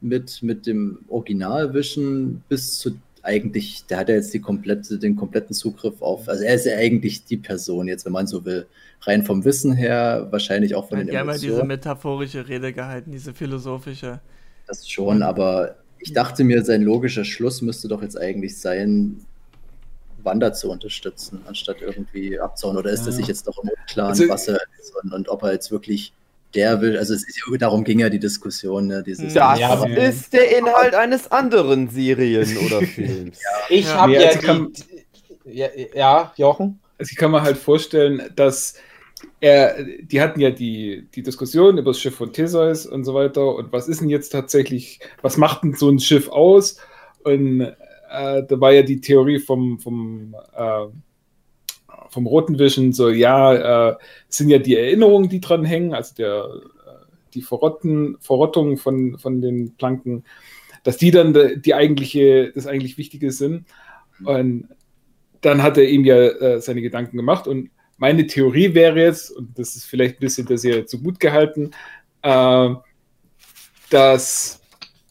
mit, mit dem Original Vision bis zu eigentlich, der hat ja jetzt die komplette, den kompletten Zugriff auf, also er ist ja eigentlich die Person jetzt, wenn man so will. Rein vom Wissen her, wahrscheinlich auch von Hat den ja immer diese Emotionen. metaphorische Rede gehalten, diese philosophische. Das schon, aber ich dachte mir, sein logischer Schluss müsste doch jetzt eigentlich sein, Wanda zu unterstützen, anstatt irgendwie abzuhauen. Oder ist Ja. er sich jetzt doch im Unklaren, Also- was er ist und, und ob er jetzt wirklich der will. Also es ist, ja- darum ging ja die Diskussion, ne? Dieses, Das Ja, ist der Inhalt eines anderen Serien- oder Films. Ich Ja. habe Nee, ja, also kann- ja, ja, Jochen. Also ich kann mir halt vorstellen, dass er, die hatten ja die, die Diskussion über das Schiff von Theseus und so weiter und was ist denn jetzt tatsächlich, was macht denn so ein Schiff aus? Und äh, da war ja die Theorie vom, vom, äh, vom Roten Vision so, ja, äh, sind ja die Erinnerungen, die dran hängen, also der, äh, die Verrotten, Verrottung von, von den Planken, dass die dann die eigentliche, das eigentlich Wichtige sind. Und dann hat er ihm ja äh, seine Gedanken gemacht und meine Theorie wäre jetzt, und das ist vielleicht ein bisschen der Serie zu gut gehalten, äh, dass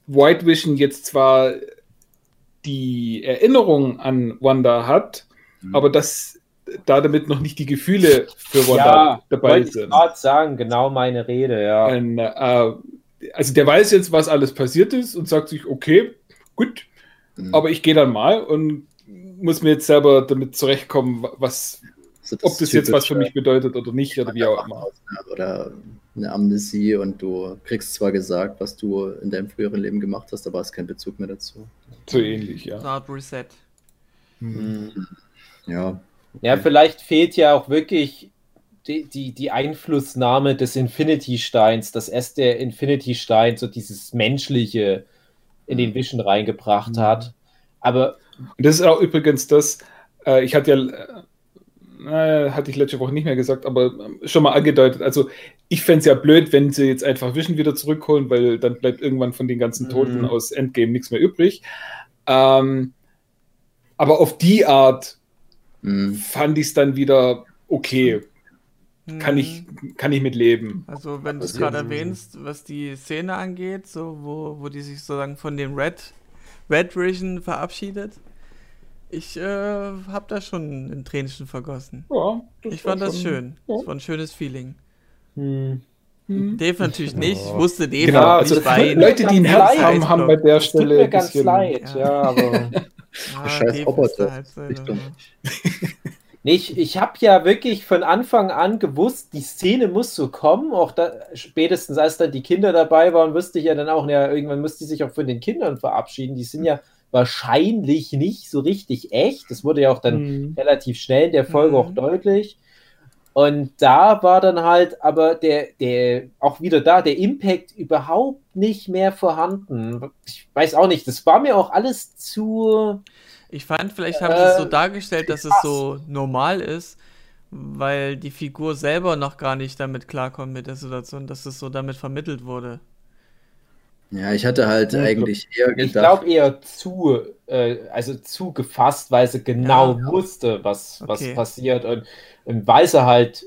White Vision jetzt zwar die Erinnerung an Wanda hat, Mhm. aber dass da damit noch nicht die Gefühle für Wanda Ja, dabei wollte ich sind. gerade sagen, genau meine Rede, ja. Und, äh, also der weiß jetzt, was alles passiert ist und sagt sich, okay, gut, Mhm. aber ich gehe dann mal und muss mir jetzt selber damit zurechtkommen, was, So ob das jetzt was für mich bedeutet oder nicht oder wie auch immer. Oder eine Amnesie und du kriegst zwar gesagt, was du in deinem früheren Leben gemacht hast, aber hast keinen Bezug mehr dazu. So ähnlich, ja. Art Reset. Mhm. Ja. Ja, vielleicht fehlt ja auch wirklich die, die, die Einflussnahme des Infinity-Steins, dass erst der Infinity-Stein so dieses Menschliche in den Vision reingebracht hat. Aber Und das ist auch übrigens das, äh, ich hatte ja, äh, hatte ich letzte Woche nicht mehr gesagt, aber ähm, schon mal angedeutet. Also ich fände es ja blöd, wenn sie jetzt einfach Vision wieder zurückholen, weil dann bleibt irgendwann von den ganzen Toten Mhm. aus Endgame nichts mehr übrig. Ähm, aber auf die Art Mhm. fand ich es dann wieder okay. Kann ich, Mhm. kann ich mit leben. Also, wenn du es Das gerade erwähnst, was die Szene angeht, so wo, wo die sich sozusagen von dem Red, Red Vision verabschiedet, ich äh, habe da schon ein Tränchen vergossen. Ja, Ich fand das schön. ja. Das war ein schönes Feeling. hm, Mhm. Dave natürlich nicht. Ich wusste Dave Genau, also nicht weinen. Leute, die ein Herz leid. haben, haben bei der es tut Stelle mir ganz bisschen- leid, ja. ja, aber. Ah, Scheiß Roboter. ja. Nee, ich, ich habe ja wirklich von Anfang an gewusst, die Szene muss so kommen. Auch da, spätestens als dann die Kinder dabei waren, wusste ich ja dann auch, ja, irgendwann müsste die sich auch von den Kindern verabschieden. Die sind ja wahrscheinlich nicht so richtig echt. Das wurde ja auch dann Mhm. relativ schnell in der Folge Mhm. auch deutlich. Und da war dann halt aber der, der, auch wieder da, der Impact überhaupt nicht mehr vorhanden. Ich weiß auch nicht, das war mir auch alles zu. Ich fand, vielleicht haben sie es so Äh, dargestellt, dass es so normal ist, weil die Figur selber noch gar nicht damit klarkommt mit der Situation, dass es so damit vermittelt wurde. Ja, ich hatte halt Ja, eigentlich eher Ich gedacht, glaube eher zu, äh, also zu gefasst, weil sie genau Ja. wusste, was, was Okay. passiert und, und weil sie halt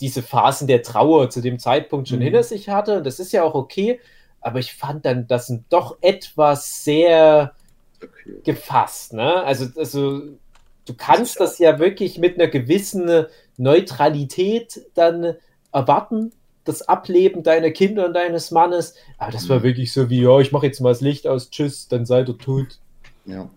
diese Phasen der Trauer zu dem Zeitpunkt schon Mhm. hinter sich hatte. Und das ist ja auch okay, aber ich fand dann das doch etwas sehr okay. gefasst, ne? Also, also du kannst das ja wirklich mit einer gewissen Neutralität dann erwarten, das Ableben deiner Kinder und deines Mannes. Aber das war Mhm. wirklich so wie, ja, ich mache jetzt mal das Licht aus, tschüss, dann seid ihr tot. Ja.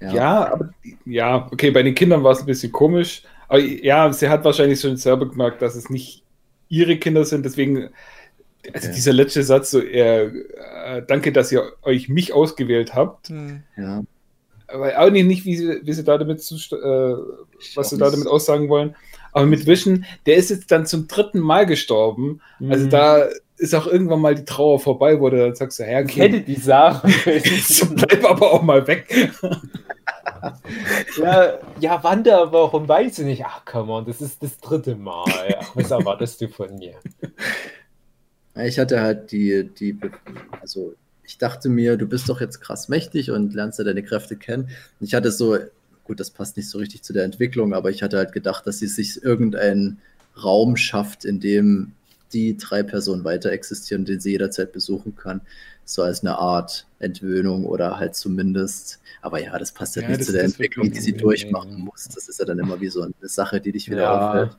Ja, aber ja, okay, bei den Kindern war es ein bisschen komisch. Aber ja, sie hat wahrscheinlich schon selber gemerkt, dass es nicht ihre Kinder sind. Deswegen, also Okay. dieser letzte Satz, so, äh, äh, danke, dass ihr euch mich ausgewählt habt. Hm. ja. Aber auch nicht, nicht wie, sie, wie sie da damit, zu, äh, was sie da damit aussagen wollen. Aber mit Vision, der ist jetzt dann zum dritten Mal gestorben. Also Mhm. da ist auch irgendwann mal die Trauer vorbei, wo du dann sagst, so, ja, hätte okay, die Sache. bleib aber auch mal weg. ja, ja, Wanda, warum weiß ich nicht? Ach, come on, das ist das dritte Mal. Ja, was erwartest du von mir? Ich hatte halt die, die, also ich dachte mir, du bist doch jetzt krass mächtig und lernst ja deine Kräfte kennen. Und ich hatte so, gut, das passt nicht so richtig zu der Entwicklung, aber ich hatte halt gedacht, dass sie sich irgendeinen Raum schafft, in dem die drei Personen weiter existieren, den sie jederzeit besuchen kann. So als eine Art Entwöhnung oder halt zumindest. Aber ja, das passt halt Ja, nicht zu der Entwicklung, die sie durchmachen muss. Das ist ja dann immer wie so eine Sache, die dich wieder Ja. auffällt.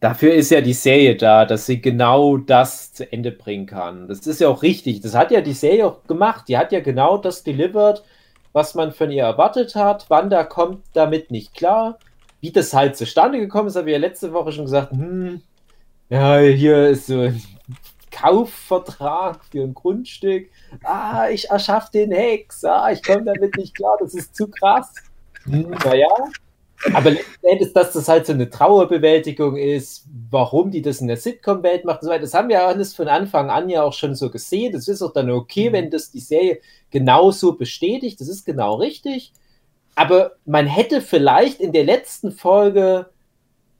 Dafür ist ja die Serie da, dass sie genau das zu Ende bringen kann. Das ist ja auch richtig. Das hat ja die Serie auch gemacht. Die hat ja genau das delivered, was man von ihr erwartet hat. Wanda kommt damit nicht klar. Wie das halt zustande gekommen ist, habe ich ja letzte Woche schon gesagt. Hm, ja, hier ist so ein Kaufvertrag für ein Grundstück. Ah, ich erschaffe den Hex. Ah, ich komme damit nicht klar. Das ist zu krass. Hm, naja, aber letzten Endes, dass das halt so eine Trauerbewältigung ist, warum die das in der Sitcom-Welt macht und so weiter, das haben wir alles von Anfang an ja auch schon so gesehen. Das ist auch dann okay, wenn das die Serie genauso bestätigt. Das ist genau richtig. Aber man hätte vielleicht in der letzten Folge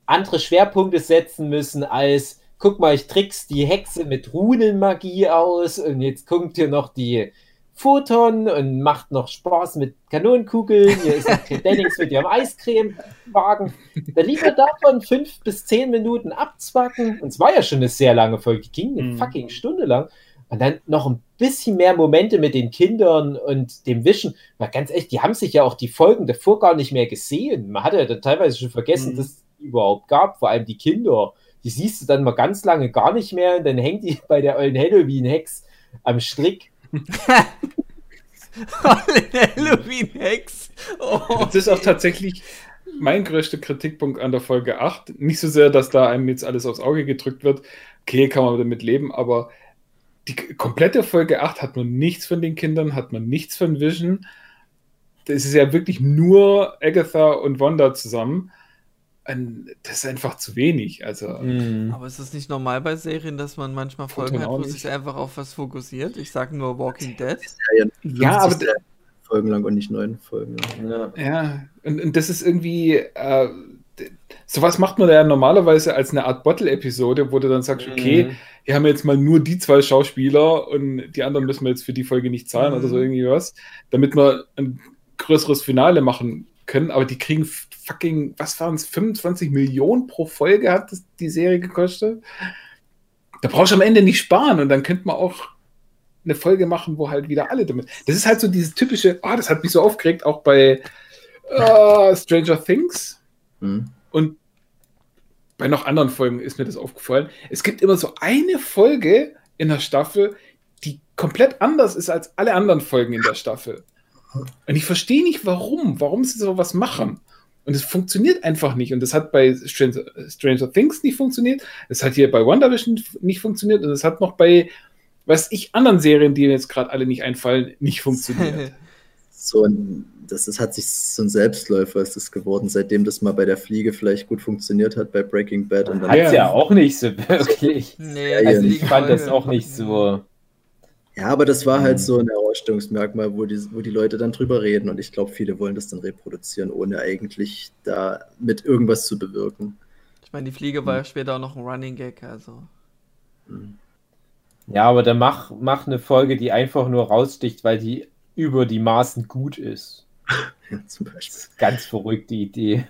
andere Schwerpunkte setzen müssen als, guck mal, ich trick's die Hexe mit Runenmagie aus und jetzt kommt hier noch die Photon und macht noch Spaß mit Kanonenkugeln. Hier ist Kate Dennings mit ihrem Eiscremewagen. Da lieber davon fünf bis zehn Minuten abzwacken. Und es war ja schon eine sehr lange Folge, die ging eine Mhm. fucking Stunde lang. Und dann noch ein bisschen mehr Momente mit den Kindern und dem Wischen. Mal ganz echt, die haben sich ja auch die Folgen davor gar nicht mehr gesehen. Man hatte ja dann teilweise schon vergessen, Mhm. dass es die überhaupt gab, vor allem die Kinder. Die siehst du dann mal ganz lange gar nicht mehr und dann hängt die bei der ollen Halloween-Hex am Strick. Halloween-Hex. Oh. Das ist auch tatsächlich mein größter Kritikpunkt an der Folge 8. Nicht so sehr, dass da einem jetzt alles aufs Auge gedrückt wird. Okay, kann man damit leben, aber die komplette Folge 8 hat man nichts von den Kindern, hat man nichts von Vision. Das ist ja wirklich nur Agatha und Wanda zusammen. Und das ist einfach zu wenig. Also, Aber ist es nicht normal bei Serien, dass man manchmal Folgen hat, wo nicht. sich einfach auf was fokussiert? Ich sage nur Walking Dead. ja, aber 50 Folgen lang und nicht neun Folgen lang. Ja. Ja, und, und das ist irgendwie, äh, sowas macht man ja normalerweise als eine Art Bottle-Episode, wo du dann sagst, okay, Mhm. wir haben jetzt mal nur die zwei Schauspieler und die anderen müssen wir jetzt für die Folge nicht zahlen oder so Mhm. irgendwie was, damit wir ein größeres Finale machen können, aber die kriegen fucking, was waren es, 25 Millionen pro Folge hat das, die Serie gekostet? Da brauchst du am Ende nicht sparen und dann könnte man auch eine Folge machen, wo halt wieder alle damit. Das ist halt so dieses typische, ah, das hat mich so aufgeregt, auch bei äh, Stranger Things Hm. und bei noch anderen Folgen ist mir das aufgefallen. Es gibt immer so eine Folge in der Staffel, die komplett anders ist als alle anderen Folgen in der Staffel. Und ich verstehe nicht, warum, warum sie sowas machen. Und es funktioniert einfach nicht. Und das hat bei Stranger, Stranger Things nicht funktioniert. Es hat hier bei WandaVision nicht funktioniert. Und es hat noch bei, was ich, anderen Serien, die mir jetzt gerade alle nicht einfallen, nicht funktioniert. So ein, das, das hat sich so ein Selbstläufer ist es geworden, seitdem das mal bei der Fliege vielleicht gut funktioniert hat bei Breaking Bad und dann Hat's Ja. ja auch nicht so wirklich. nee, Also ich fand das auch nicht so. Ja, aber das war halt Mhm. so ein Herausstellungsmerkmal, wo die, wo die Leute dann drüber reden und ich glaube, viele wollen das dann reproduzieren, ohne eigentlich da mit irgendwas zu bewirken. ich meine, die Fliege war ja später auch noch ein Running Gag, also. Ja, aber dann mach, mach eine Folge, die einfach nur raussticht, weil die über die Maßen gut ist. Ja, zum Beispiel. Ganz verrückte Idee.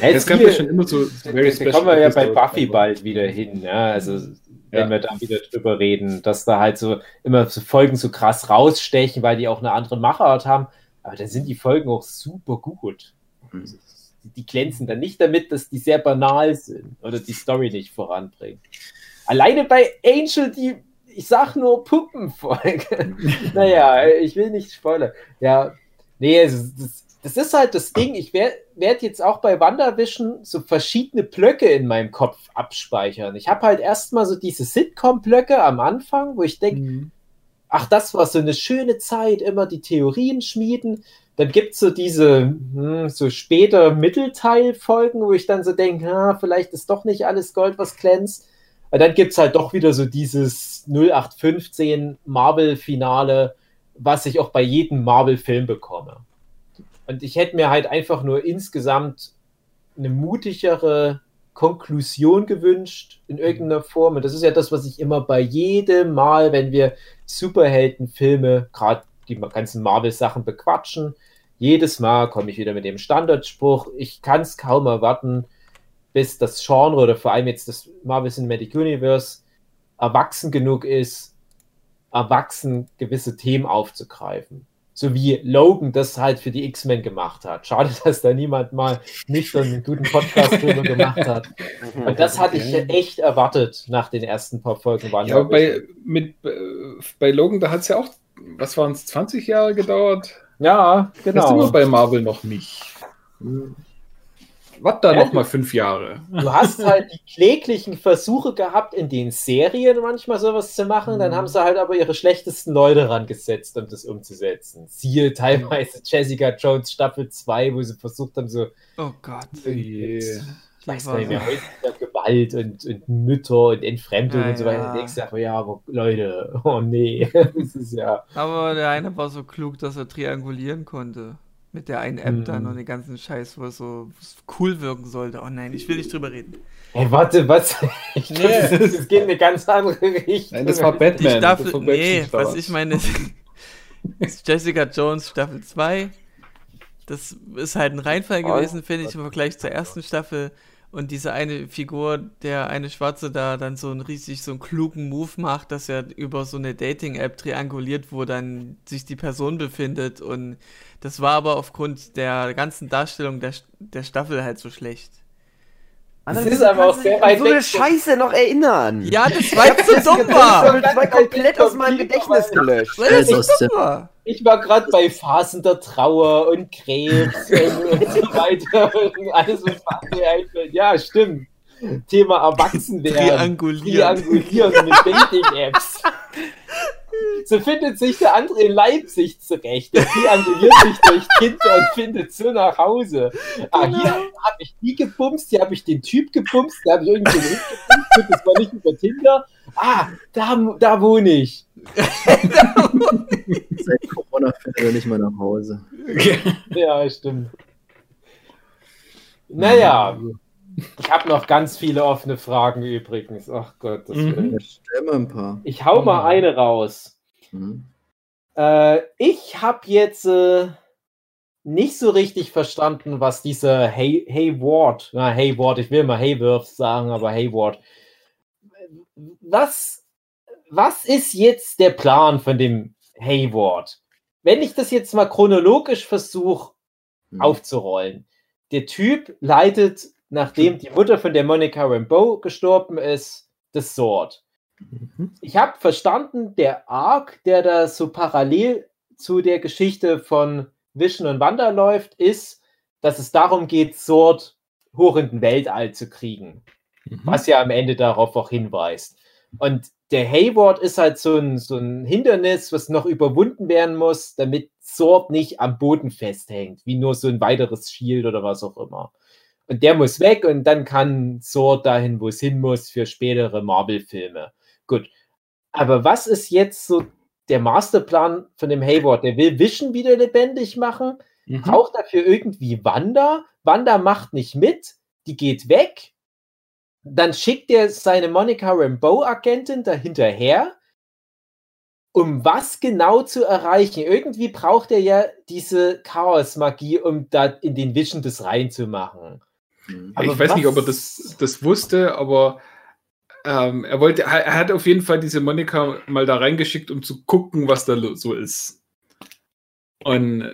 Es gab ja schon immer so very Da kommen wir ja bei Buffy bald wieder hin. Ja? Also, wenn Ja. wir da wieder drüber reden, dass da halt so immer so Folgen so krass rausstechen, weil die auch eine andere Machart haben. Aber dann sind die Folgen auch super gut. Mhm. Also, Die glänzen dann nicht damit, dass die sehr banal sind oder die Story nicht voranbringen. Alleine bei Angel, die, ich sag nur Puppenfolge. naja, ich will nicht spoilern. Ja, nee, das, das ist halt das Ding. Ich werde werd jetzt auch bei WandaVision so verschiedene Blöcke in meinem Kopf abspeichern. Ich habe halt erstmal so diese Sitcom-Blöcke am Anfang, wo ich denke, Mhm. ach, das war so eine schöne Zeit, immer die Theorien schmieden. Dann gibt es so diese hm, so später Mittelteilfolgen, wo ich dann so denke, ah, vielleicht ist doch nicht alles Gold, was glänzt. Aber dann gibt es halt doch wieder so dieses 0815 Marvel-Finale, was ich auch bei jedem Marvel-Film bekomme. Und ich hätte mir halt einfach nur insgesamt eine mutigere Konklusion gewünscht in irgendeiner Form. Und das ist ja das, was ich immer bei jedem Mal, wenn wir Superheldenfilme, gerade die ganzen Marvel-Sachen bequatschen, jedes Mal komme ich wieder mit dem Standardspruch, ich kann es kaum erwarten, bis das Genre oder vor allem jetzt das Marvel Cinematic Universe erwachsen genug ist, erwachsen gewisse Themen aufzugreifen. So wie Logan das halt für die X-Men gemacht hat. Schade, dass da niemand mal nicht so einen guten Podcast drüber gemacht hat. Und das hatte ich echt erwartet nach den ersten paar Folgen. Waren ja, bei, mit, bei Logan, da hat es ja auch, was waren es, 20 Jahre gedauert? Ja, genau. Das sind wir bei Marvel noch nicht. Was da ja, noch mal fünf Jahre. Du hast halt die kläglichen Versuche gehabt, in den Serien manchmal sowas zu machen, dann haben sie halt aber ihre schlechtesten Leute rangesetzt, um das umzusetzen. Siehe teilweise Jessica Jones Staffel 2, wo sie versucht haben, so. Oh Gott. ich weiß nicht mehr, Gewalt und, und Mütter und Entfremdung ja, und so weiter. Ja. du aber, ja, aber Leute, oh nee, das ist ja. Aber der eine war so klug, dass er triangulieren konnte. Mit der einen App mhm. dann und den ganzen Scheiß, wo es so cool wirken sollte. Oh nein, ich will nicht drüber reden. Ey, warte, was? Ich nee. Glaub, das, das geht in eine ganz andere Richtung. Nein, das war Batman. Die Staffel, nee, was ich meine, ist Jessica Jones Staffel 2. Das ist halt ein Reinfall gewesen, finde ich, im Vergleich zur ersten Staffel. Und diese eine Figur, der eine Schwarze da dann so einen riesig, so einen klugen Move macht, dass er über so eine Dating-App trianguliert, wo dann sich die Person befindet. Und das war aber aufgrund der ganzen Darstellung der, der Staffel halt so schlecht. Das ist aber auch sehr weit so eine Scheiße noch erinnern. Ja, das war jetzt so dumm war. Das war komplett aus meinem Gedächtnis gelöscht. Weil das so dumm war. Ich war gerade bei Phasen der Trauer und Krebs und, und so weiter und alles, was mir einfällt. Ja, stimmt. Thema Erwachsenwerden. Triangulieren. Triangulieren mit Dating-Apps. So findet sich der andere in Leipzig zurecht. Der trianguliert sich durch Kinder und findet so nach Hause. Ah, hier genau. habe ich die gebumst, hier habe ich den Typ gebumst, da habe ich irgendwie den gebumst, das war nicht über Tinder. Ah, da, da wohne ich. Seit Corona findet er nicht mal nach Hause. Ja, stimmt. Naja. Ich habe noch ganz viele offene Fragen übrigens. Ach Gott. Das mhm. Stell mal ein paar. Ich hau mal eine raus. Mhm. Äh, ich habe jetzt äh, nicht so richtig verstanden, was dieser Hay Hayward, na Hayward, ich will mal Hayworth sagen, aber Hayward. Was, was ist jetzt der Plan von dem Hayward? Wenn ich das jetzt mal chronologisch versuche mhm. aufzurollen. Der Typ leitet nachdem die Mutter von der Monica Rambeau gestorben ist, das Sword. Mhm. Ich habe verstanden, der Arc, der da so parallel zu der Geschichte von Vision und Wanda läuft, ist, dass es darum geht, Sword hoch in den Weltall zu kriegen. Mhm. Was ja am Ende darauf auch hinweist. Und der Hayward ist halt so ein, so ein Hindernis, was noch überwunden werden muss, damit Sword nicht am Boden festhängt, wie nur so ein weiteres Shield oder was auch immer. Und der muss weg und dann kann Sword dahin, wo es hin muss, für spätere Marvel-Filme. Gut. Aber was ist jetzt so der Masterplan von dem Hayward? Der will Vision wieder lebendig machen, mhm. braucht dafür irgendwie Wanda. Wanda macht nicht mit, die geht weg. Dann schickt er seine Monica Rambeau-Agentin dahinterher, um was genau zu erreichen. Irgendwie braucht er ja diese Chaos-Magie, um da in den Vision das reinzumachen. Aber ich weiß was? nicht, ob er das, das wusste, aber ähm, er wollte, er hat auf jeden Fall diese Monika mal da reingeschickt, um zu gucken, was da so ist. Und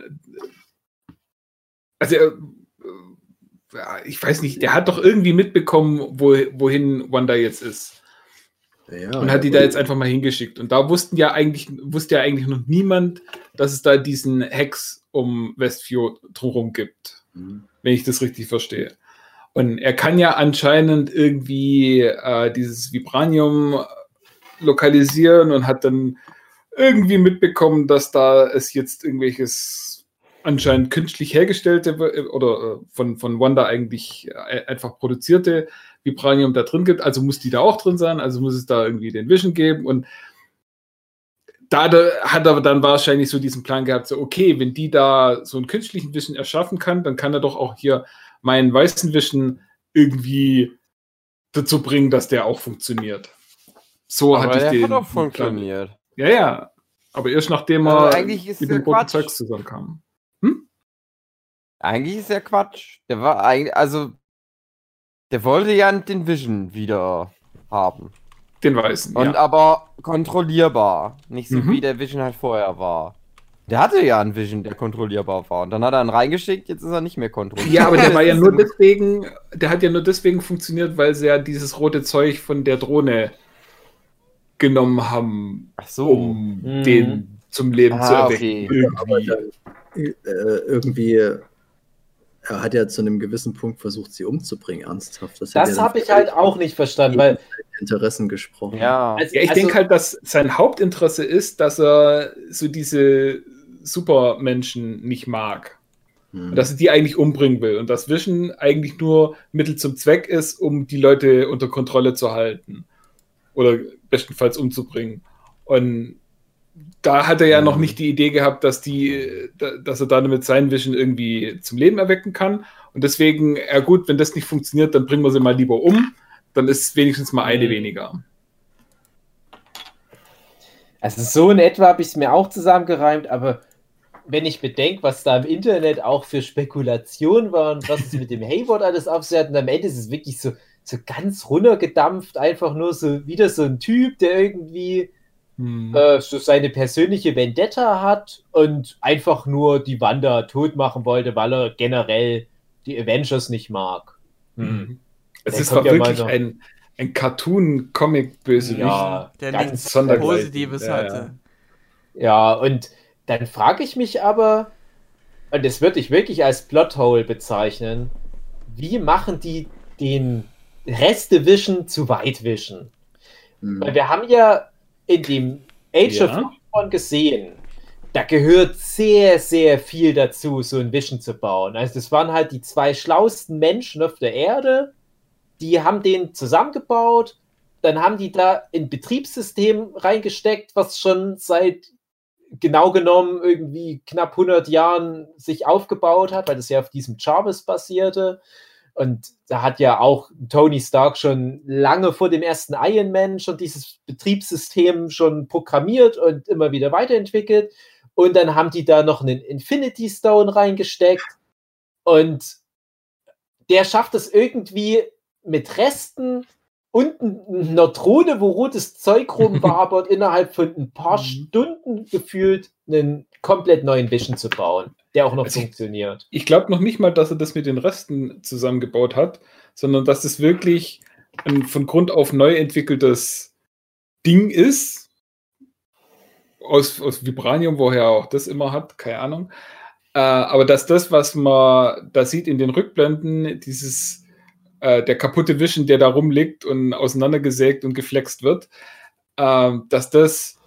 also er, ich weiß nicht, der hat doch irgendwie mitbekommen, wo, wohin Wanda jetzt ist. Ja, und hat die da jetzt einfach mal hingeschickt. Und da wussten ja eigentlich, wusste ja eigentlich noch niemand, dass es da diesen Hex um Westview drumherum gibt. Mhm. Wenn ich das richtig verstehe. Und er kann ja anscheinend irgendwie äh, dieses Vibranium lokalisieren und hat dann irgendwie mitbekommen, dass da es jetzt irgendwelches anscheinend künstlich hergestellte äh, oder äh, von, von Wanda eigentlich äh, einfach produzierte Vibranium da drin gibt. Also muss die da auch drin sein, also muss es da irgendwie den Vision geben und da hat er dann wahrscheinlich so diesen Plan gehabt, so okay, wenn die da so einen künstlichen Vision erschaffen kann, dann kann er doch auch hier meinen weißen Vision irgendwie dazu bringen, dass der auch funktioniert. So Aber hatte ich der den. hat auch funktioniert. Ja, ja. Aber erst nachdem er Also eigentlich ist mit dem roten. Zeugs zusammenkam. Eigentlich ist ja Quatsch. Der war eigentlich, also, der wollte ja den Vision wieder haben. Den weißen. Und ja. aber kontrollierbar. Nicht so Mhm. wie der Vision halt vorher war. Der hatte ja einen Vision, der kontrollierbar war. Und dann hat er ihn reingeschickt, jetzt ist er nicht mehr kontrollierbar. Ja, aber der war ja Das nur deswegen, der hat ja nur deswegen funktioniert, weil sie ja dieses rote Zeug von der Drohne genommen haben, Ach so. um Mhm. den zum Leben zu Ah, erwecken. okay. Aber Irgendwie. äh, irgendwie, er hat ja zu einem gewissen Punkt versucht, sie umzubringen, ernsthaft. Das ja dann habe ich halt auch nicht verstanden, weil Interessen gesprochen. Ja. also, Ja, ich also, denke halt, dass sein Hauptinteresse ist, dass er so diese Supermenschen nicht mag. Hm. Und dass er die eigentlich umbringen will. Und dass Vision eigentlich nur Mittel zum Zweck ist, um die Leute unter Kontrolle zu halten. Oder bestenfalls umzubringen. Und da hat er ja Mhm. noch nicht die Idee gehabt, dass die, da- dass er damit sein Vision irgendwie zum Leben erwecken kann. Und deswegen, ja gut, wenn das nicht funktioniert, dann bringen wir sie mal lieber um. Dann ist wenigstens mal eine Mhm. weniger. also so in etwa habe ich es mir auch zusammengereimt, aber wenn ich bedenke, was da im Internet auch für Spekulationen waren, was es mit dem Hayward alles auf sich hat, und am Ende ist es wirklich so, so ganz runtergedampft, einfach nur so wieder so ein Typ, der irgendwie Hm. äh, so seine persönliche Vendetta hat und einfach nur die Wanda tot machen wollte, weil er generell die Avengers nicht mag. Mhm. Es ist ja mal wirklich noch. ein, ein Cartoon-Comic-Bösewicht. Ja, der ganz nichts. Positives Ja, hatte. Ja, und dann frage ich mich aber, und das würde ich wirklich als Plothole bezeichnen, wie machen die den Rest-Division zu White Vision? Hm. Weil wir haben ja in dem Age of Ja. Ultron gesehen, da gehört sehr, sehr viel dazu, so ein Vision zu bauen. Also das waren halt die zwei schlauesten Menschen auf der Erde, die haben den zusammengebaut, dann haben die da ein Betriebssystem reingesteckt, was schon seit genau genommen irgendwie knapp 100 Jahren sich aufgebaut hat, weil das ja auf diesem Jarvis basierte. Und da hat ja auch Tony Stark schon lange vor dem ersten Iron Man schon dieses Betriebssystem schon programmiert und immer wieder weiterentwickelt. Und dann haben die da noch einen Infinity Stone reingesteckt. Und der schafft es irgendwie mit Resten und einer Drohne, wo rotes Zeug rumwabert, innerhalb von ein paar Mhm. Stunden gefühlt einen komplett neuen Vision zu bauen, der auch noch Also ich- funktioniert. Ich glaube noch nicht mal, dass er das mit den Resten zusammengebaut hat, sondern dass es wirklich ein von Grund auf neu entwickeltes Ding ist. Aus, aus Vibranium, woher auch das immer hat, keine Ahnung. Äh, aber dass das, was man da sieht in den Rückblenden, dieses äh, der kaputte Vision, der da rumliegt und auseinandergesägt und geflext wird, äh, dass das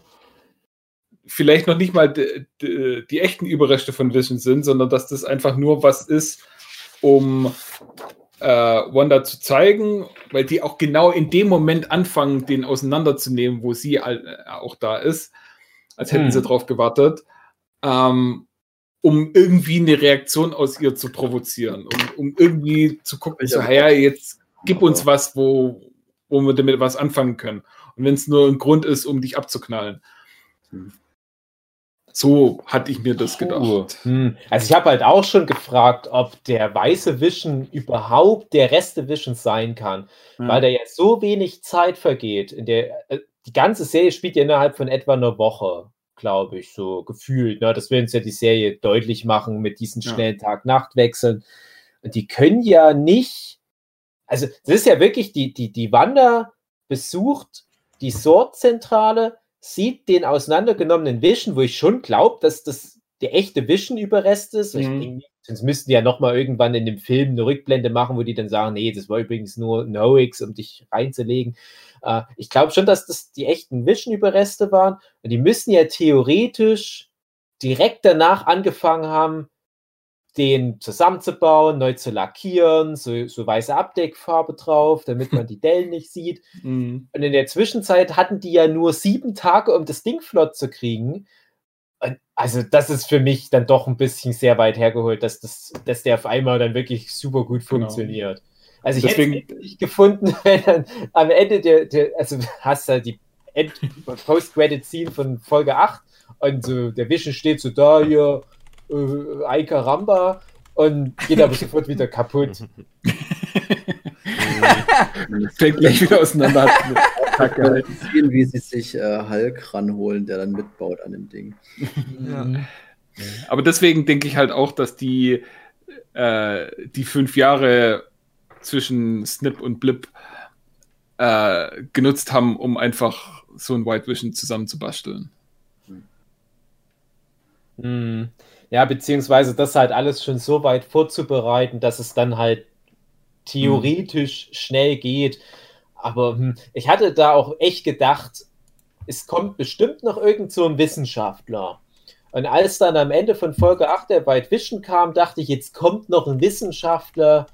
vielleicht noch nicht mal die, echten Überreste von Vision sind, sondern dass das einfach nur was ist, um äh, Wanda zu zeigen, weil die auch genau in dem Moment anfangen, den auseinanderzunehmen, wo sie all, äh, auch da ist, als hätten Hm. sie drauf gewartet, ähm, um irgendwie eine Reaktion aus ihr zu provozieren, um, um irgendwie zu gucken, so, Ja. ja, jetzt gib uns was, wo, wo wir damit was anfangen können. Und wenn es nur ein Grund ist, um dich abzuknallen. Hm. So hatte ich mir das gedacht. Hm. Also ich habe halt auch schon gefragt, ob der weiße Vision überhaupt der Reste Vision sein kann, weil da ja so wenig Zeit vergeht. In der, äh, die ganze Serie spielt ja innerhalb von etwa einer Woche, glaube ich, so gefühlt. Ne? Das will uns ja die Serie deutlich machen mit diesen Ja. schnellen Tag-Nacht-Wechseln. Und die können ja nicht, also das ist ja wirklich, die, die, die Wanda besucht die Sword-Zentrale, sieht den auseinandergenommenen Vision, wo ich schon glaube, dass das der echte Vision-Überrest ist. Ich Mhm. denke Sonst müssten die ja nochmal irgendwann in dem Film eine Rückblende machen, wo die dann sagen, nee, das war übrigens nur Noix, um dich reinzulegen. Äh, ich glaube schon, dass das die echten Vision-Überreste waren. Und die müssen ja theoretisch direkt danach angefangen haben, den zusammenzubauen, neu zu lackieren, so, so weiße Abdeckfarbe drauf, damit man die Dellen nicht sieht. Mhm. Und in der Zwischenzeit hatten die ja nur sieben Tage, um das Ding flott zu kriegen. Also, das ist für mich dann doch ein bisschen sehr weit hergeholt, dass, das, dass der auf einmal dann wirklich super gut genau. funktioniert. Genau. Also, ich Deswegen... hätte es nicht gefunden, wenn dann am Ende der, der also hast du halt die Post-Credit-Scene von Folge 8 und so, der Vision steht so da hier äh, ein Karamba und geht aber sofort wieder kaputt. Fängt gleich wieder auseinander. Sehen, wie sie sich äh, Hulk ranholen, der dann mitbaut an dem Ding. Ja. Aber deswegen denke ich halt auch, dass die, äh, die fünf Jahre zwischen Snip und Blip äh, genutzt haben, um einfach so ein White Vision zusammenzubasteln. Hm. Ja, beziehungsweise das halt alles schon so weit vorzubereiten, dass es dann halt theoretisch hm. schnell geht. Aber hm, ich hatte da auch echt gedacht, es kommt bestimmt noch irgend so ein Wissenschaftler. Und als dann am Ende von Folge 8 der White Vision kam, dachte ich, jetzt kommt noch ein Wissenschaftler,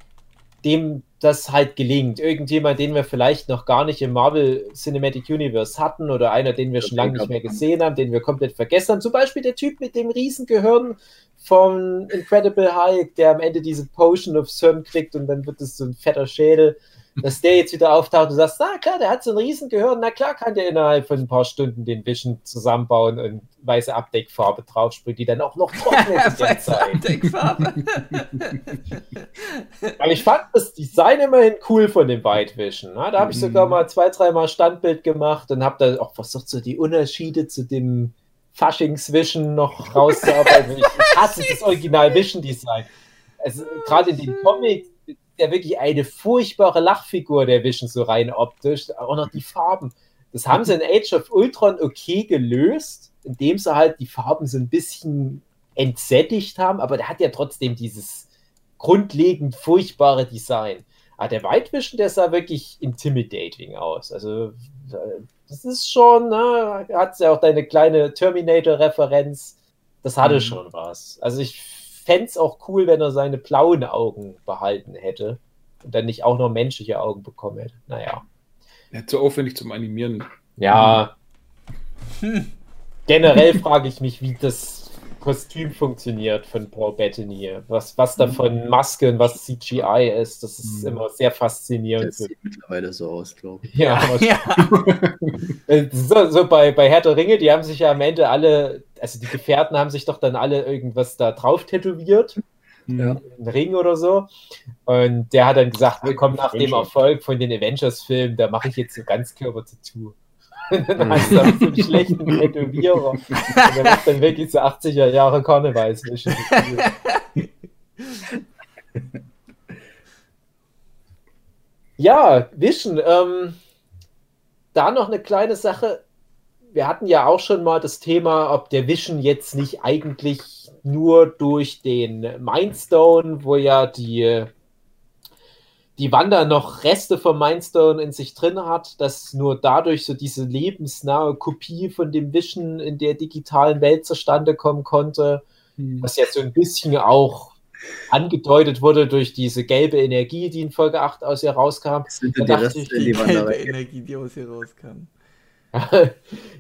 dem das halt gelingt. Irgendjemand, den wir vielleicht noch gar nicht im Marvel Cinematic Universe hatten oder einer, den wir schon lange nicht mehr gesehen haben, den wir komplett vergessen haben. Zum Beispiel der Typ mit dem Riesengehirn von Incredible Hulk, der am Ende diese Potion of CERN kriegt und dann wird es so ein fetter Schädel dass der jetzt wieder auftaucht und sagt, na klar, der hat so ein Riesengehirn, na klar kann der innerhalb von ein paar Stunden den Vision zusammenbauen und weiße Abdeckfarbe draufsprühen, die dann auch noch in der Zeit. Abdeckfarbe. Aber ich fand das Design immerhin cool von dem White Vision. Ne? Da habe ich sogar mhm. mal zwei, dreimal Standbild gemacht und habe da auch versucht, so die Unterschiede zu dem Faschings-Vision noch rauszuarbeiten. ich hasse das Original Vision Design. Also, gerade in den Comics ja wirklich eine furchtbare Lachfigur, der Vision, so rein optisch. Auch noch die Farben. Das haben sie in Age of Ultron okay gelöst, indem sie halt die Farben so ein bisschen entsättigt haben, aber der hat ja trotzdem dieses grundlegend furchtbare Design. Aber der White Vision, der sah wirklich intimidating aus. Also, das ist schon, ne, hat ja auch deine kleine Terminator-Referenz. Das hatte mhm. schon was. Also, ich fände es auch cool, wenn er seine blauen Augen behalten hätte und dann nicht auch noch menschliche Augen bekommen hätte. Naja. Ja, zu aufwendig zum Animieren. Ja. Hm. Generell frage ich mich, wie das Kostüm funktioniert von Paul Bettany. Was, was davon Maske und was CGI ist, das ist mhm. immer sehr faszinierend. Das sieht mittlerweile so aus, glaube ich. Ja, ja. so, so bei, bei Herr der Ringe, die haben sich ja am Ende alle, also die Gefährten haben sich doch dann alle irgendwas da drauf tätowiert. Ja. Ein Ring oder so. Und der hat dann gesagt, willkommen nach dem Erfolg von den Avengers-Filmen, da mache ich jetzt so Ganzkörper-Tattoo. dann hast du so einen schlechten Tätowierer. Und der macht dann wirklich so 80er Jahre Karnevalswischen. ja, Vision. Ähm, da noch eine kleine Sache. Wir hatten ja auch schon mal das Thema, ob der Vision jetzt nicht eigentlich nur durch den Mindstone, wo ja die die Wanda noch Reste von Mindstone in sich drin hat, dass nur dadurch so diese lebensnahe Kopie von dem Vision in der digitalen Welt zustande kommen konnte, hm. was jetzt so ein bisschen auch angedeutet wurde durch diese gelbe Energie, die in Folge 8 aus ihr rauskam. Das sind die Reste, ich, die, die gelbe Energie, die aus ihr rauskam.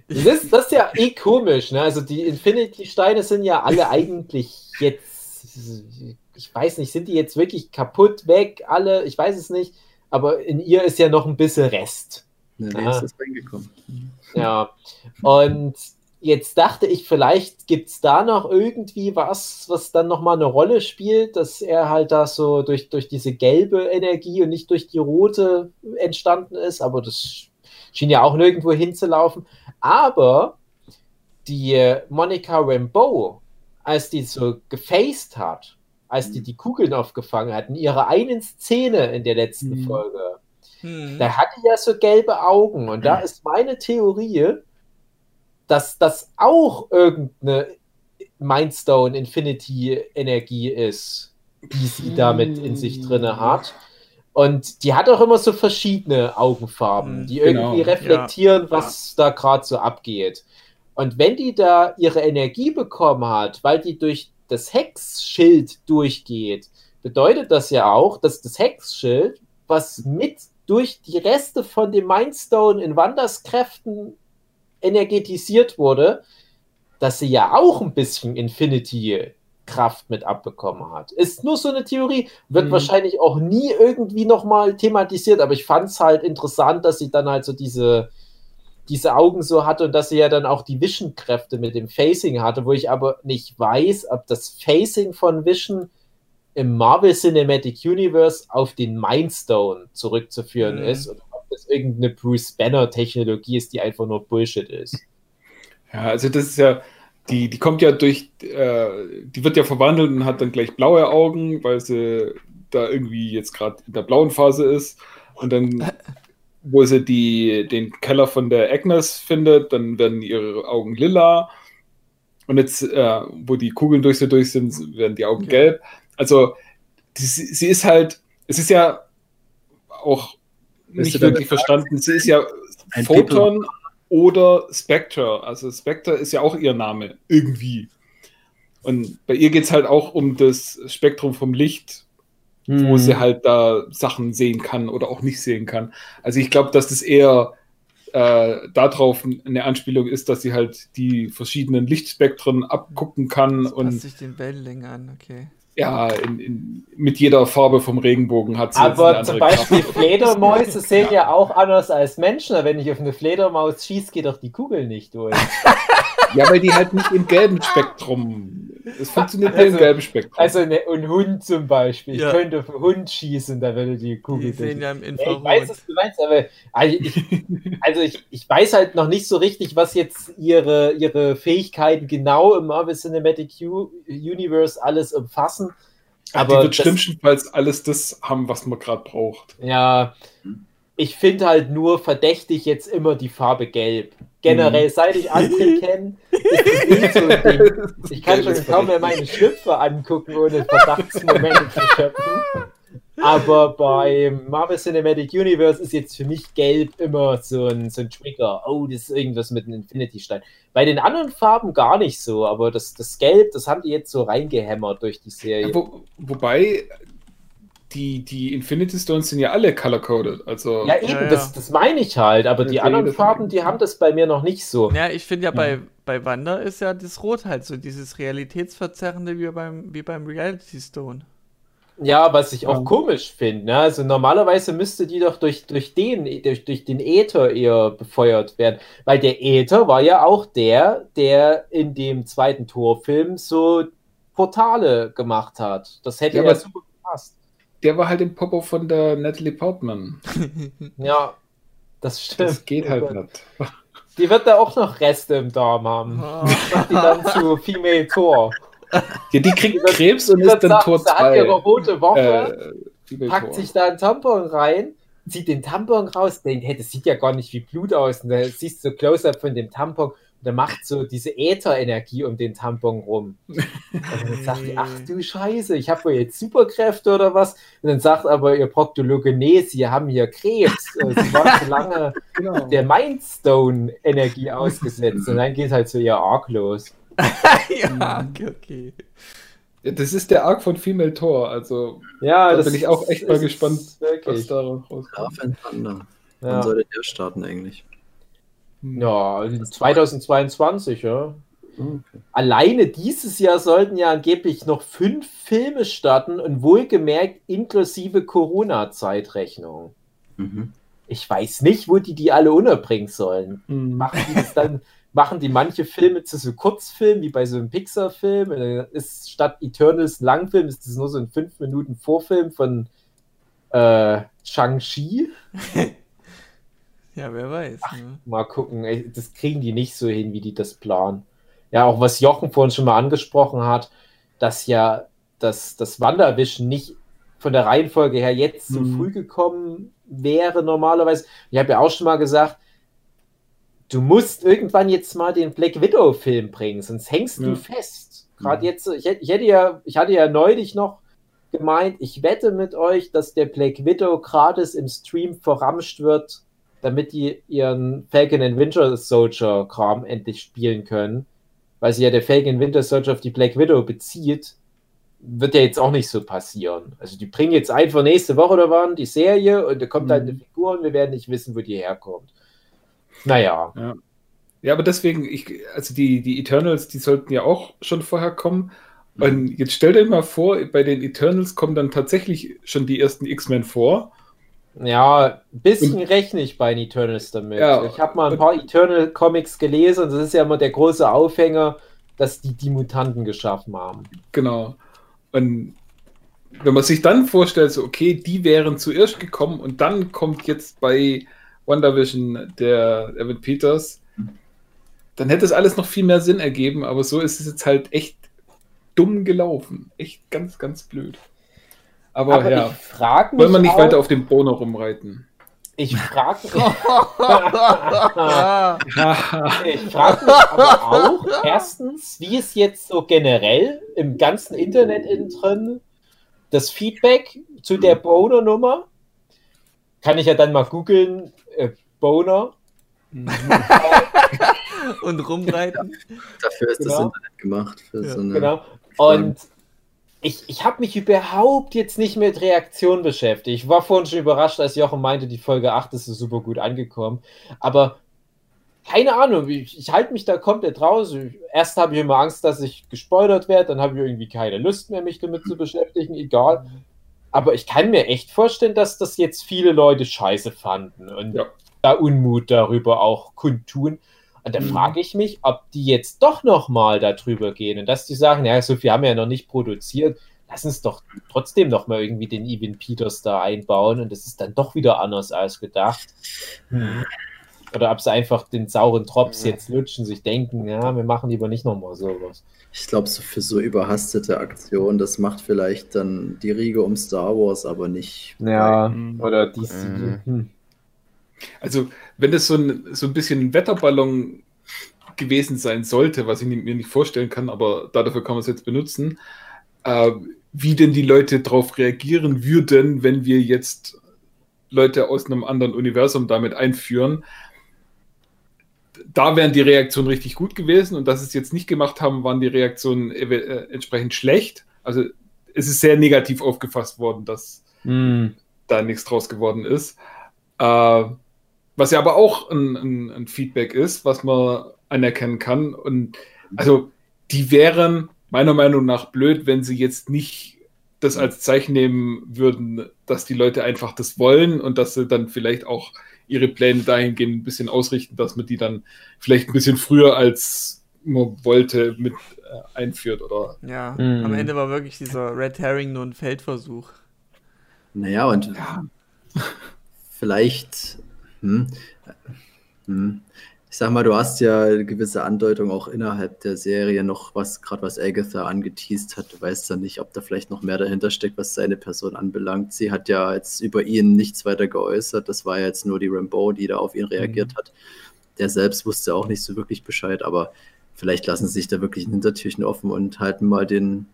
Das, ist, das ist ja eh komisch, ne? Also die Infinity-Steine sind ja alle eigentlich jetzt ich weiß nicht, sind die jetzt wirklich kaputt, weg, alle? Ich weiß es nicht. Aber in ihr ist ja noch ein bisschen Rest. Ja, ja. ist das reingekommen. Ja. Und jetzt dachte ich, vielleicht gibt es da noch irgendwie was, was dann nochmal eine Rolle spielt, dass er halt da so durch, durch diese gelbe Energie und nicht durch die rote entstanden ist. Aber das schien ja auch nirgendwo hinzulaufen. Aber die Monica Rambeau, als die so gefaced hat, als die mhm. die Kugeln aufgefangen hatten, ihre einen Szene in der letzten mhm. Folge, mhm. da hatte ja so gelbe Augen. Und da ist meine Theorie, dass das auch irgendeine Mindstone Infinity Energie ist, die sie damit in sich drinne hat. Und die hat auch immer so verschiedene Augenfarben, Mhm, die genau, irgendwie reflektieren, was da gerade so abgeht. Und wenn die da ihre Energie bekommen hat, weil die durch das Hexschild durchgeht, bedeutet das ja auch, dass das Hexschild, was mit durch die Reste von dem Mindstone in Wanders Kräften energetisiert wurde, dass sie ja auch ein bisschen Infinity-Kraft mit abbekommen hat. Ist nur so eine Theorie, wird Mhm. wahrscheinlich auch nie irgendwie nochmal thematisiert, aber ich fand es halt interessant, dass sie dann halt so diese, diese Augen so hatte und dass sie ja dann auch die Vision-Kräfte mit dem Facing hatte, wo ich aber nicht weiß, ob das Facing von Vision im Marvel Cinematic Universe auf den Mindstone zurückzuführen Mhm. ist oder ob das irgendeine Bruce Banner-Technologie ist, die einfach nur Bullshit ist. Ja, also das ist ja, die, die kommt ja durch, äh, die wird ja verwandelt und hat dann gleich blaue Augen, weil sie da irgendwie jetzt gerade in der blauen Phase ist. Und dann, wo sie die, den Keller von der Agnes findet, dann werden ihre Augen lila. Und jetzt, äh, wo die Kugeln durch sie durch sind, werden die Augen Ja. gelb. Also, die, sie ist halt, es ist ja auch Willst nicht wirklich verstanden. Sie ist ja Ein Photon oder Spectre. Also Spectre ist ja auch ihr Name, irgendwie. Und bei ihr geht es halt auch um das Spektrum vom Licht, Hm. wo sie halt da Sachen sehen kann oder auch nicht sehen kann. Also ich glaube, dass das eher äh, darauf eine Anspielung ist, dass sie halt die verschiedenen Lichtspektren abgucken kann Das und sich den Wellenlängen an, okay. Ja, in, in, mit jeder Farbe vom Regenbogen hat sie Aber zum Beispiel Kraft. Fledermäuse sehen ja auch anders als Menschen. Wenn ich auf eine Fledermaus schieße, geht doch die Kugel nicht durch. Ja, weil die halt nicht im gelben Spektrum. Es funktioniert nur Also- im gelben Spektrum. Also eine, ein Hund zum Beispiel. Ja. Ich könnte auf einen Hund schießen, da würde die Kugel Die durch. sehen ja im Ja, ich weiß, Infrarot. was du meinst, aber also ich, also ich, ich weiß halt noch nicht so richtig, was jetzt ihre, ihre Fähigkeiten genau im Marvel Cinematic U Universe alles umfassen. Aber Aber die wird das- schlimmstenfalls alles das haben, was man gerade braucht. Ja, ich finde halt nur verdächtig jetzt immer die Farbe Gelb. Generell, seit ich André kenne, ist nicht so ein Ding. Ich kann schon kaum mehr meine Schlüpfer angucken, ohne Verdachtsmomente zu schöpfen. Aber beim Marvel Cinematic Universe ist jetzt für mich Gelb immer so ein, so ein Trigger. Oh, das ist irgendwas mit einem Infinity-Stein. Bei den anderen Farben gar nicht so, aber das, das Gelb, das haben die jetzt so reingehämmert durch die Serie. Wo, wobei die, die Infinity Stones sind ja alle color-coded. Also Ja, eben, Ja, ja. Das, das meine ich halt, aber Ja, die anderen Farben, die haben das bei mir noch nicht so. Ja, ich finde ja, bei, bei Wanda ist ja das Rot halt so dieses Realitätsverzerrende wie beim, wie beim Reality Stone. Ja, was ich auch Ja. komisch finde. Ne? Also normalerweise müsste die doch durch, durch, den, durch, durch den Äther eher befeuert werden. Weil der Äther war ja auch der, der in dem zweiten Torfilm so Portale gemacht hat. Das hätte Ja, ja, aber- super gepasst. Der war halt im Popo von der Natalie Portman. Ja, das stimmt. Das geht halt nicht. Die wird da auch noch Reste im Darm haben. Macht die dann zu Female Tor. Ja, die kriegt Die wird- Krebs und Die ist dann Tor sie hat ihre 2. rote Woche. Äh, packt Tor. sich da einen Tampon rein, zieht den Tampon raus, denkt, hey, das sieht ja gar nicht wie Blut aus. Und dann siehst du so Close-Up von dem Tampon und dann macht so diese Ätherenergie um den Tampon rum. Und dann sagt die, ach du Scheiße, ich habe wohl jetzt Superkräfte oder was? Und dann sagt aber ihr Proktologe, nee, sie haben hier Krebs. Äh, Sie waren zu lange Genau. der Mindstone-Energie ausgesetzt. Und dann geht halt so ihr Arc los. ja, okay, okay. Ja, das ist der Arc von Female Tor. Also, Ja, Da das bin ich auch echt mal gespannt, was da rauskommt. And Thunder. Wann Ja. sollte der starten eigentlich? Ja, 2022, ja. Okay. Alleine dieses Jahr sollten ja angeblich noch fünf Filme starten und wohlgemerkt inklusive Corona-Zeitrechnung. Mhm. Ich weiß nicht, wo die die alle unterbringen sollen. Mhm. Machen die das dann, machen die manche Filme zu so Kurzfilmen, wie bei so einem Pixar-Film? Ist statt Eternals ein Langfilm, ist das nur so ein 5 Minuten Vorfilm von äh, Shang-Chi? Ja, wer weiß. Ne? Mal gucken, ey, das kriegen die nicht so hin, wie die das planen. Ja, auch was Jochen vorhin schon mal angesprochen hat, dass ja das, das Wanderwischen nicht von der Reihenfolge her jetzt so Mhm. früh gekommen wäre normalerweise. Ich habe ja auch schon mal gesagt, du musst irgendwann jetzt mal den Black Widow-Film bringen, sonst hängst Ja. du fest. Gerade mhm. jetzt, ich, ich, hätte ja, ich hatte ja neulich noch gemeint, ich wette mit euch, dass der Black Widow gratis im Stream verramscht wird, damit die ihren Falcon and Winter Soldier Kram endlich spielen können. Weil sie ja der Falcon Winter Soldier auf die Black Widow bezieht, wird ja jetzt auch nicht so passieren. Also die bringen jetzt einfach nächste Woche oder wann die Serie und da kommt mhm. halt eine Figur und wir werden nicht wissen, wo die herkommt. Naja. Ja. Ja, aber deswegen, ich, also die, die Eternals, die sollten ja auch schon vorher kommen. Und jetzt stell dir mal vor, bei den Eternals kommen dann tatsächlich schon die ersten X-Men vor. Ja, ein bisschen rechne ich bei den Eternals damit. Ja, ich habe mal ein paar Eternal Comics gelesen und das ist ja immer der große Aufhänger, dass die die Mutanten geschaffen haben. Genau. Und wenn man sich dann vorstellt, so, okay, die wären zuerst gekommen und dann kommt jetzt bei WandaVision der Evan Peters, dann hätte es alles noch viel mehr Sinn ergeben, aber so ist es jetzt halt echt dumm gelaufen. Echt ganz, ganz blöd. Aber, aber ja, wollen wir nicht auch, weiter auf dem Bono rumreiten. Ich frage mich, ich frag mich aber auch, erstens, wie ist jetzt so generell im ganzen Internet innen drin das Feedback zu der Boner-Nummer? Kann ich ja dann mal googeln, äh, Boner. und rumreiten. Dafür ist genau. das Internet gemacht. Ja. So genau. Und ich, ich habe mich überhaupt jetzt nicht mit Reaktion beschäftigt. Ich war vorhin schon überrascht, als Jochen meinte, die Folge 8 ist super gut angekommen. Aber keine Ahnung, ich, ich halte mich da komplett raus. Erst habe ich immer Angst, dass ich gespoilert werde, dann habe ich irgendwie keine Lust mehr, mich damit zu beschäftigen, egal. Aber ich kann mir echt vorstellen, dass das jetzt viele Leute scheiße fanden und ja. da Unmut darüber auch kundtun. Und dann mhm. frage ich mich, ob die jetzt doch nochmal darüber gehen und dass die sagen, ja, so viel haben wir ja noch nicht produziert, lass uns doch trotzdem nochmal irgendwie den Evan Peters da einbauen und das ist dann doch wieder anders als gedacht. Mhm. Oder ob sie einfach den sauren Drops jetzt lutschen, sich denken, ja, wir machen lieber nicht nochmal sowas. Ich glaube, so für so überhastete Aktionen, das macht vielleicht dann die Riege um Star Wars, aber nicht. Ja, oder DC. Mhm. Also, wenn das so ein, so ein bisschen ein Wetterballon gewesen sein sollte, was ich mir nicht vorstellen kann, aber dafür kann man es jetzt benutzen, äh, wie denn die Leute darauf reagieren würden, wenn wir jetzt Leute aus einem anderen Universum damit einführen. Da wären die Reaktionen richtig gut gewesen und dass sie es jetzt nicht gemacht haben, waren die Reaktionen äh, entsprechend schlecht. Also es ist sehr negativ aufgefasst worden, dass mm. da nichts draus geworden ist. Äh, was ja aber auch ein, ein, ein, Feedback ist, was man anerkennen kann. Und also die wären meiner Meinung nach blöd, wenn sie jetzt nicht das als Zeichen nehmen würden, dass die Leute einfach das wollen und dass sie dann vielleicht auch ihre Pläne dahingehend ein bisschen ausrichten, dass man die dann vielleicht ein bisschen früher als man wollte mit äh, einführt oder. Ja, mhm. am Ende war wirklich dieser Red Herring nur ein Feldversuch. Naja, und ja. vielleicht hm. Hm. Ich sag mal, du hast ja eine gewisse Andeutung auch innerhalb der Serie noch, was gerade was Agatha angeteased hat. Du weißt ja nicht, ob da vielleicht noch mehr dahinter steckt, was seine Person anbelangt. Sie hat ja jetzt über ihn nichts weiter geäußert. Das war ja jetzt nur die Rambo, die da auf ihn reagiert mhm. hat. Der selbst wusste auch nicht so wirklich Bescheid, aber vielleicht lassen sie sich da wirklich ein Hintertürchen offen und halten mal den,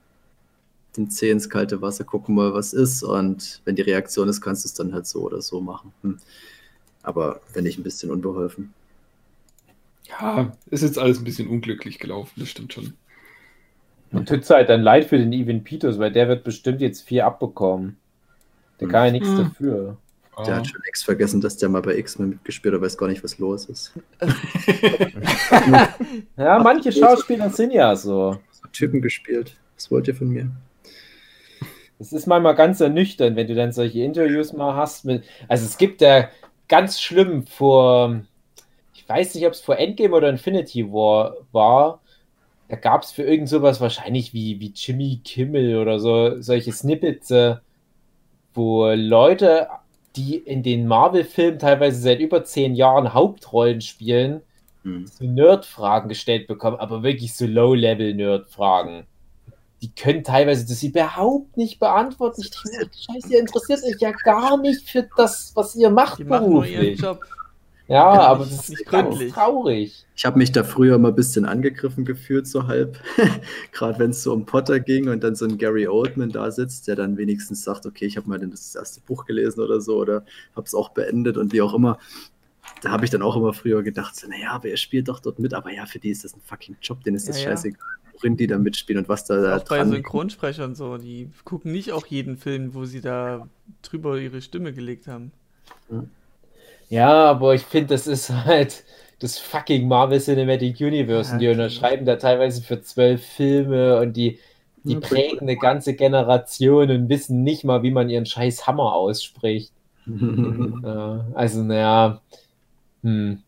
den Zeh ins kalte Wasser, gucken mal, was ist. Und wenn die Reaktion ist, kannst du es dann halt so oder so machen. Hm. Aber wenn ich ein bisschen unbeholfen. Ja, ist jetzt alles ein bisschen unglücklich gelaufen, das stimmt schon. Und tut halt dann leid für den Evan Peters, weil der wird bestimmt jetzt viel abbekommen. Der kann ja nichts hm. dafür. Der hat schon längst vergessen, dass der mal bei X-Men mitgespielt hat, weiß gar nicht, was los ist. ja, manche Schauspieler sind ja so. so. Typen gespielt. Was wollt ihr von mir? Es ist manchmal ganz ernüchternd, wenn du dann solche Interviews mal hast. Mit, also es gibt ja ganz schlimm vor, ich weiß nicht, ob es vor Endgame oder Infinity War war. Da gab es für irgend sowas wahrscheinlich wie, wie Jimmy Kimmel oder so, solche Snippets, äh, wo Leute, die in den Marvel-Filmen teilweise seit über zehn Jahren Hauptrollen spielen, mhm. so Nerd-Fragen gestellt bekommen, aber wirklich so Low-Level-Nerd-Fragen die können teilweise das überhaupt nicht beantworten. Ich denke, Scheiße, ihr interessiert euch ja gar nicht für das, was ihr macht die beruflich. Machen nur ihren Job. Ja, aber das ist nicht ganz gründlich. traurig. Ich habe mich da früher immer ein bisschen angegriffen gefühlt, so halb. Gerade wenn es so um Potter ging und dann so ein Gary Oldman da sitzt, der dann wenigstens sagt, okay, ich habe mal das erste Buch gelesen oder so oder habe es auch beendet und wie auch immer. Da habe ich dann auch immer früher gedacht, so, naja, aber er spielt doch dort mit, aber ja, für die ist das ein fucking Job, denen ist das Ja, ja. Worin die da mitspielen und was da, da Auch bei dran Synchronsprechern so, die gucken nicht auch jeden Film, wo sie da drüber ihre Stimme gelegt haben. Ja, aber ich finde, das ist halt das fucking Marvel Cinematic Universe. Und die Ja, unterschreiben da teilweise für zwölf Filme und die, die Ja, prägen eine ganze Generation und wissen nicht mal, wie man ihren scheiß Hammer ausspricht. Ja, also, naja. Hm.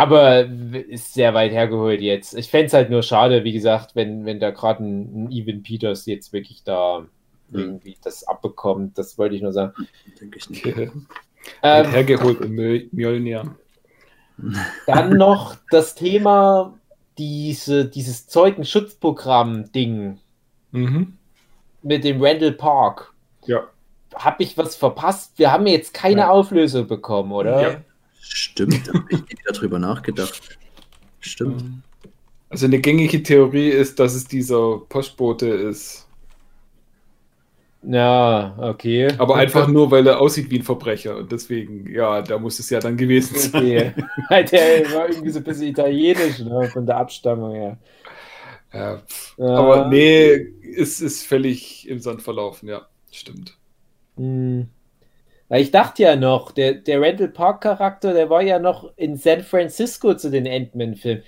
Aber ist sehr weit hergeholt jetzt. Ich fände es halt nur schade, wie gesagt, wenn, wenn da gerade ein, ein Evan Peters jetzt wirklich da irgendwie das abbekommt. Das wollte ich nur sagen. Denke ich nicht. Ähm, Weit hergeholt im Mjö- Mjölnir. Dann noch das Thema, diese, dieses Zeugenschutzprogramm-Ding Mhm. mit dem Randall Park. Ja. Habe ich was verpasst? Wir haben jetzt keine Nein. Auflösung bekommen, oder? Ja. Stimmt, da habe ich nie wieder drüber nachgedacht. Stimmt. Also eine gängige Theorie ist, dass es dieser Postbote ist. Ja, okay. Aber einfach nur, weil er aussieht wie ein Verbrecher. Und deswegen, ja, da muss es ja dann gewesen sein. Okay. Der war irgendwie so ein bisschen italienisch, ne, von der Abstammung her. Ja. Ja. aber nee, es ist völlig im Sand verlaufen, ja, stimmt. Hm. Weil ich dachte ja noch, der, der Randall Park-Charakter, der war ja noch in San Francisco zu den Ant-Man-Filmen.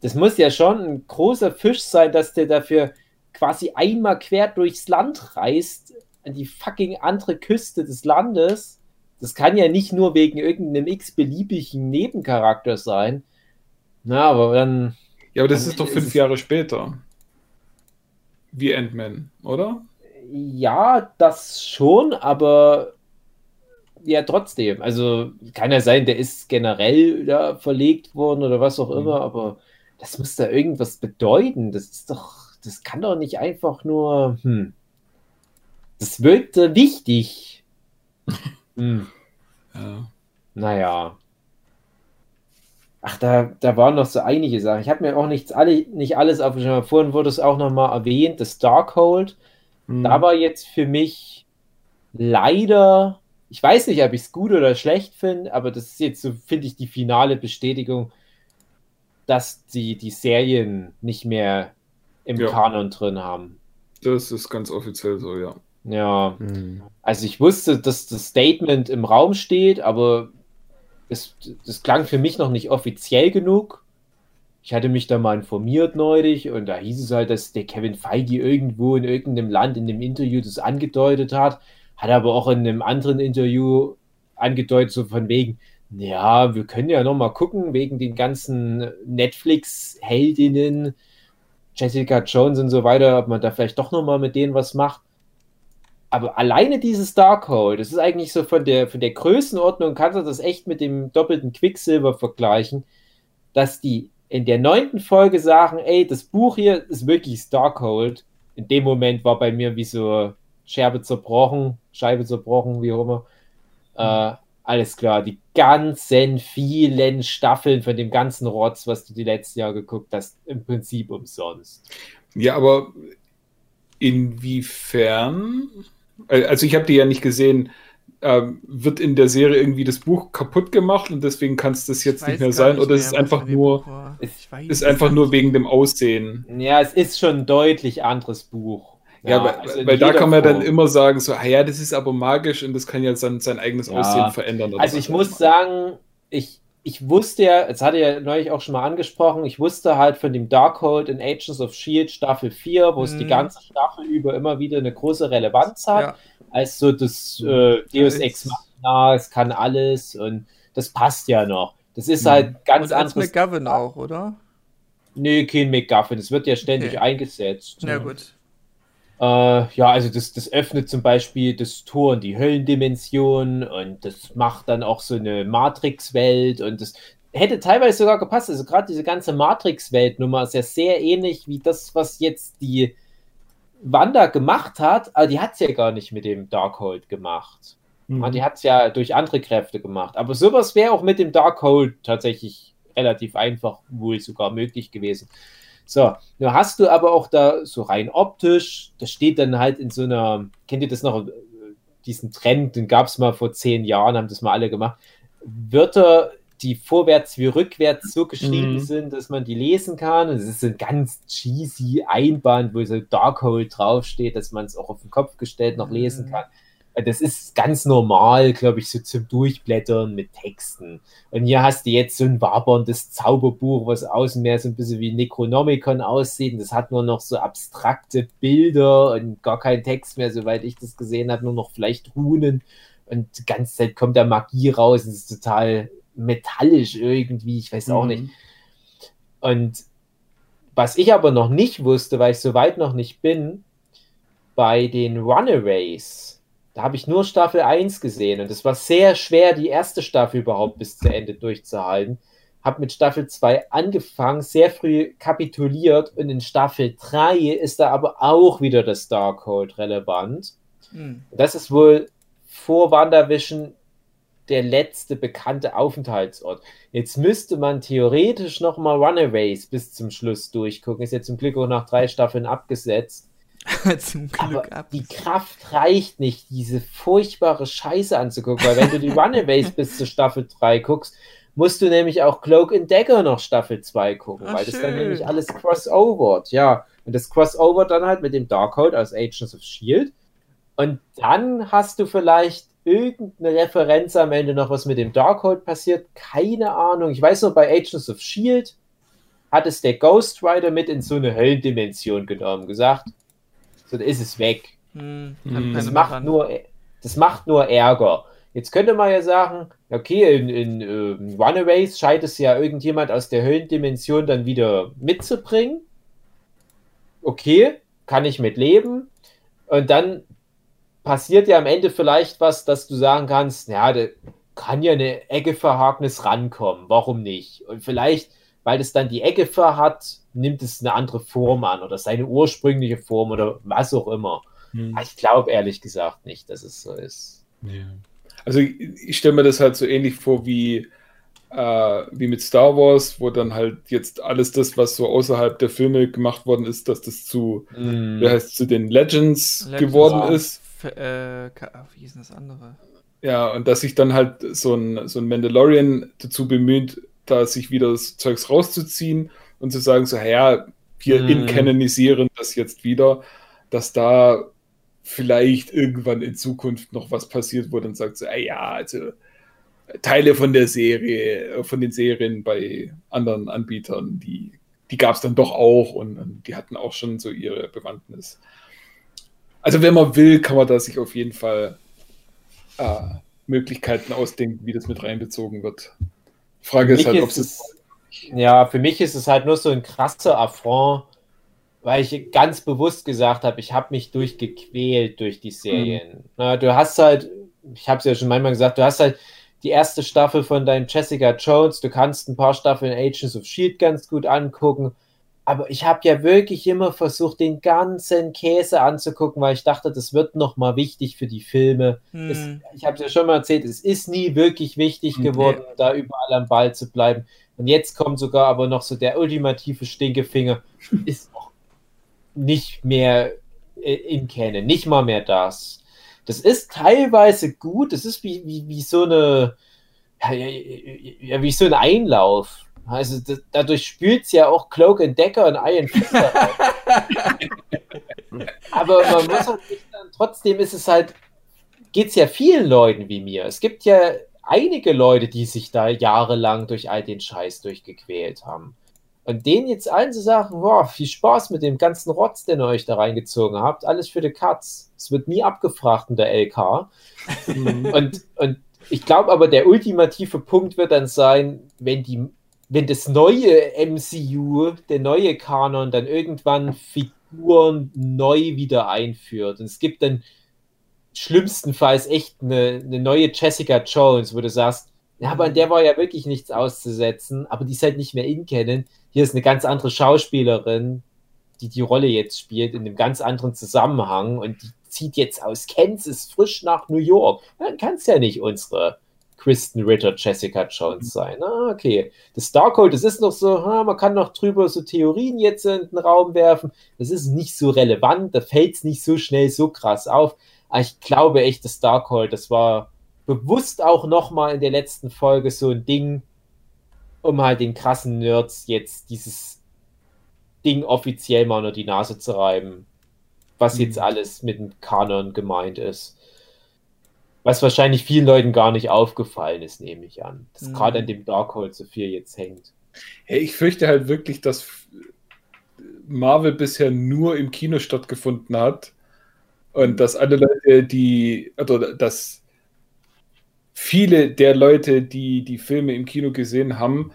Das muss ja schon ein großer Fisch sein, dass der dafür quasi einmal quer durchs Land reist, an die fucking andere Küste des Landes. Das kann ja nicht nur wegen irgendeinem x-beliebigen Nebencharakter sein. Na, aber dann. Ja, aber das ist doch ist fünf es- Jahre später. Wie Ant-Man, oder? Ja, das schon, aber ja, trotzdem. Also kann ja sein, der ist generell da verlegt worden oder was auch Mhm. immer, aber das muss da irgendwas bedeuten. Das ist doch, das kann doch nicht einfach nur, hm. Das wirkte wichtig. Hm. Ja. Naja. Ach, da, da waren noch so einige Sachen. Ich habe mir auch nichts alle, nicht alles aufgeschrieben. Vorhin wurde es auch nochmal erwähnt, das Darkhold. Hm. Da war jetzt für mich leider, ich weiß nicht, ob ich es gut oder schlecht finde, aber das ist jetzt so, finde ich, die finale Bestätigung, dass die die Serien nicht mehr im Ja. Kanon drin haben. Das ist ganz offiziell so, ja. Ja, Hm. also ich wusste, dass das Statement im Raum steht, aber es, das klang für mich noch nicht offiziell genug. Ich hatte mich da mal informiert neulich und da hieß es halt, dass der Kevin Feige irgendwo in irgendeinem Land in dem Interview das angedeutet hat, hat aber auch in einem anderen Interview angedeutet, so von wegen, ja, wir können ja noch mal gucken, wegen den ganzen Netflix-Heldinnen, Jessica Jones und so weiter, ob man da vielleicht doch noch mal mit denen was macht. Aber alleine dieses Darkhold, das ist eigentlich so von der, von der Größenordnung, kannst du das echt mit dem doppelten Quicksilver vergleichen, dass die in der neunten Folge sagen, ey, das Buch hier ist wirklich Darkhold. In dem Moment war bei mir wie so Scherbe zerbrochen, Scheibe zerbrochen, wie auch immer. Äh, alles klar, die ganzen vielen Staffeln von dem ganzen Rotz, was du die letzten Jahre geguckt hast, im Prinzip umsonst. Ja, aber inwiefern? Äh, Also ich habe die ja nicht gesehen. Ähm, wird in der Serie irgendwie das Buch kaputt gemacht und deswegen kann es das jetzt Ich nicht mehr sein? Oder mehr, ist es einfach nur, ist einfach nicht. nur wegen dem Aussehen? Ja, es ist schon ein deutlich anderes Buch. Ja, weil, also weil da kann man dann Form. immer sagen, so, ah ja, das ist aber magisch und das kann ja sein, sein eigenes Ja. Aussehen verändern. oder Also was ich muss sagen, ich, ich wusste ja, das hatte ja neulich auch schon mal angesprochen, ich wusste halt von dem Darkhold in Agents of S.H.I.E.L.D. Staffel 4, wo es die Mhm. ganze Staffel über immer wieder eine große Relevanz hat, Ja. als so das äh, Deus Ex Machina, es kann alles und das passt ja noch. Das ist Mhm. halt ganz Und anderes. McGovern auch, oder? Nee, kein McGuffin, es wird ja ständig Okay. eingesetzt. Na gut. Äh, ja, also das, das öffnet zum Beispiel das Tor in die Höllendimension und das macht dann auch so eine Matrix-Welt und das hätte teilweise sogar gepasst. Also gerade diese ganze Matrix-Welt-Nummer ist ja sehr ähnlich wie das, was jetzt die Wanda gemacht hat, aber die hat es ja gar nicht mit dem Darkhold gemacht. Mhm. Die hat es ja durch andere Kräfte gemacht. Aber sowas wäre auch mit dem Darkhold tatsächlich relativ einfach wohl sogar möglich gewesen. So, nur hast du aber auch da so rein optisch, das steht dann halt in so einer, kennt ihr das noch, diesen Trend, den gab es mal vor zehn Jahren, haben das mal alle gemacht. Wörter, die vorwärts wie rückwärts so geschrieben mhm. sind, dass man die lesen kann. Und es ist ein ganz cheesy Einband, wo so Darkhold draufsteht, dass man es auch auf den Kopf gestellt noch lesen mhm. kann. Das ist ganz normal, glaube ich, so zum Durchblättern mit Texten. Und hier hast du jetzt so ein waberndes Zauberbuch, was außen mehr so ein bisschen wie Necronomicon aussieht. Und das hat nur noch so abstrakte Bilder und gar keinen Text mehr, soweit ich das gesehen habe, nur noch vielleicht Runen. Und die ganze Zeit kommt da Magie raus. Und es ist total metallisch irgendwie, ich weiß auch mhm. nicht. Und was ich aber noch nicht wusste, weil ich so weit noch nicht bin, bei den Runaways, da habe ich nur Staffel 1 gesehen und es war sehr schwer, die erste Staffel überhaupt bis zu Ende durchzuhalten. Habe mit Staffel 2 angefangen, sehr früh kapituliert und in Staffel 3 ist da aber auch wieder das Darkhold relevant. Hm. Das ist wohl vor WandaVision der letzte bekannte Aufenthaltsort. Jetzt müsste man theoretisch nochmal Runaways bis zum Schluss durchgucken. Ist jetzt zum Glück auch nach drei Staffeln abgesetzt. Zum Glück ab. Die Kraft reicht nicht, diese furchtbare Scheiße anzugucken, weil wenn du die Runaways bis zur Staffel 3 guckst, musst du nämlich auch Cloak and Dagger noch Staffel 2 gucken, Ach, weil schön. das dann nämlich alles crossovert, ja. Und das crossover dann halt mit dem Darkhold aus Agents of S.H.I.E.L.D. Und dann hast du vielleicht irgendeine Referenz am Ende noch, was mit dem Darkhold passiert. Keine Ahnung. Ich weiß nur, bei Agents of S.H.I.E.L.D. hat es der Ghost Rider mit in so eine Höllendimension genommen, gesagt, so ist es weg. Hm, das, macht nur, das macht nur Ärger. Jetzt könnte man ja sagen, okay, in, in uh, Runaways scheint es ja irgendjemand aus der Höhlendimension dann wieder mitzubringen. Okay, kann ich mit leben. Und dann passiert ja am Ende vielleicht was, dass du sagen kannst, ja, da kann ja eine Ecke Verhagnis rankommen. Warum nicht? Und vielleicht weil es dann die Ecke hat, nimmt es eine andere Form an oder seine ursprüngliche Form oder was auch immer. Hm. Ich glaube ehrlich gesagt nicht, dass es so ist. Ja. Also ich, ich stelle mir das halt so ähnlich vor wie, äh, wie mit Star Wars, wo dann halt jetzt alles das, was so außerhalb der Filme gemacht worden ist, dass das zu, hm. wie heißt, zu den Legends, Legends geworden ist. Äh, wie hieß denn das andere? Ja, und dass sich dann halt so ein, so ein Mandalorian dazu bemüht, da sich wieder das Zeugs rauszuziehen und zu sagen, so, ja, wir mhm. inkanonisieren das jetzt wieder, dass da vielleicht irgendwann in Zukunft noch was passiert, wo dann sagt so, ah ja, also Teile von der Serie, von den Serien bei anderen Anbietern, die, die gab es dann doch auch und, und, die hatten auch schon so ihre Bewandtnis. Also wenn man will, kann man da sich auf jeden Fall äh, Möglichkeiten ausdenken, wie das mit reinbezogen wird. Frage ist halt, ob es. Ja, für mich ist es halt nur so ein krasser Affront, weil ich ganz bewusst gesagt habe, ich habe mich durchgequält durch die Serien. Mhm. Na, du hast halt, ich habe es ja schon manchmal gesagt, du hast halt die erste Staffel von deinem Jessica Jones, du kannst ein paar Staffeln Agents of Shield ganz gut angucken aber ich habe ja wirklich immer versucht, den ganzen Käse anzugucken, weil ich dachte, das wird nochmal wichtig für die Filme. Hm. Es, ich habe es ja schon mal erzählt, es ist nie wirklich wichtig geworden, okay. da überall am Ball zu bleiben. Und jetzt kommt sogar aber noch so der ultimative Stinkefinger, ist noch nicht mehr äh, im Kennen, nicht mal mehr das. Das ist teilweise gut, das ist wie, wie, wie so eine, ja, wie so ein Einlauf. Also das, dadurch spült es ja auch Cloak and Decker und Iron Fist Aber man muss halt nicht trotzdem ist es halt, geht es ja vielen Leuten wie mir. Es gibt ja einige Leute, die sich da jahrelang durch all den Scheiß durchgequält haben. Und denen jetzt allen zu sagen, boah, viel Spaß mit dem ganzen Rotz, den ihr euch da reingezogen habt, alles für die Katz. Es wird nie abgefragt in der LK. Mhm. und, und ich glaube aber, der ultimative Punkt wird dann sein, wenn die wenn das neue MCU, der neue Kanon, dann irgendwann Figuren neu wieder einführt. Und es gibt dann schlimmstenfalls echt eine, eine neue Jessica Jones, wo du sagst, ja, aber an der war ja wirklich nichts auszusetzen, aber die ist halt nicht mehr in kennen. Hier ist eine ganz andere Schauspielerin, die die Rolle jetzt spielt, in einem ganz anderen Zusammenhang und die zieht jetzt aus Kansas frisch nach New York. Dann kann es ja nicht unsere Kristen Ritter, Jessica Jones sein. Ah, okay. Das Darkhold, das ist noch so, man kann noch drüber so Theorien jetzt in den Raum werfen. Das ist nicht so relevant, da fällt es nicht so schnell so krass auf. Aber ich glaube echt, das Darkhold, das war bewusst auch nochmal in der letzten Folge so ein Ding, um halt den krassen Nerds jetzt dieses Ding offiziell mal unter die Nase zu reiben, was jetzt mhm. alles mit dem Kanon gemeint ist. Was wahrscheinlich vielen Leuten gar nicht aufgefallen ist, nehme ich an. Dass mhm. gerade an dem Darkhold so viel jetzt hängt. Hey, ich fürchte halt wirklich, dass Marvel bisher nur im Kino stattgefunden hat und dass alle Leute, die, oder dass viele der Leute, die die Filme im Kino gesehen haben,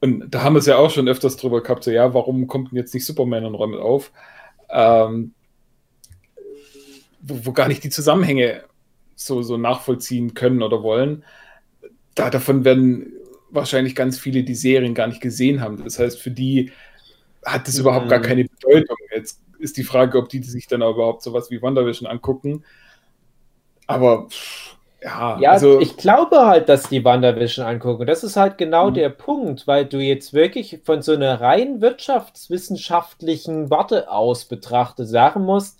und da haben wir es ja auch schon öfters drüber gehabt, so ja, warum kommt denn jetzt nicht Superman und räumt auf? Ähm, wo, wo, gar nicht die Zusammenhänge so, so nachvollziehen können oder wollen. Da, davon werden wahrscheinlich ganz viele die Serien gar nicht gesehen haben. Das heißt, für die hat das überhaupt mhm. gar keine Bedeutung. Jetzt ist die Frage, ob die sich dann auch überhaupt sowas wie WandaVision angucken. Aber ja, ja also, ich glaube halt, dass die WandaVision angucken. Das ist halt genau mhm. der Punkt, weil du jetzt wirklich von so einer rein wirtschaftswissenschaftlichen Warte aus betrachtet sagen musst,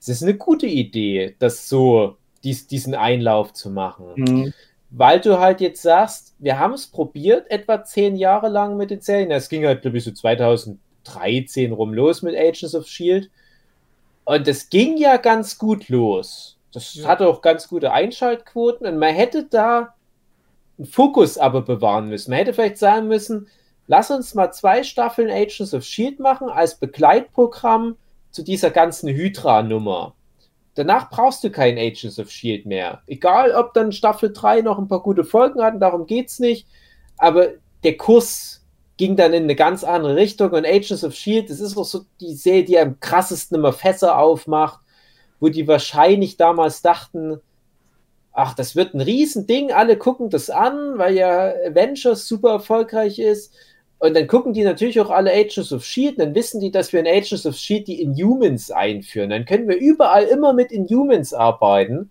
es ist eine gute Idee, das so dies, diesen Einlauf zu machen. Mhm. Weil du halt jetzt sagst, wir haben es probiert, etwa zehn Jahre lang mit den Serien. Es ging halt, glaube ich, so 2013 rum los mit Agents of Shield. Und es ging ja ganz gut los. Das ja. hatte auch ganz gute Einschaltquoten und man hätte da einen Fokus aber bewahren müssen. Man hätte vielleicht sagen müssen, lass uns mal zwei Staffeln Agents of Shield machen als Begleitprogramm zu dieser ganzen Hydra-Nummer. Danach brauchst du kein Agents of Shield mehr. Egal, ob dann Staffel 3 noch ein paar gute Folgen hatten, darum geht es nicht. Aber der Kurs ging dann in eine ganz andere Richtung und Agents of Shield, das ist auch so die Serie, die am krassesten immer Fässer aufmacht, wo die wahrscheinlich damals dachten, ach, das wird ein Riesending, alle gucken das an, weil ja Avengers super erfolgreich ist. Und dann gucken die natürlich auch alle Agents of Shield, dann wissen die, dass wir in Agents of Shield die Inhumans einführen. Dann können wir überall immer mit Inhumans arbeiten.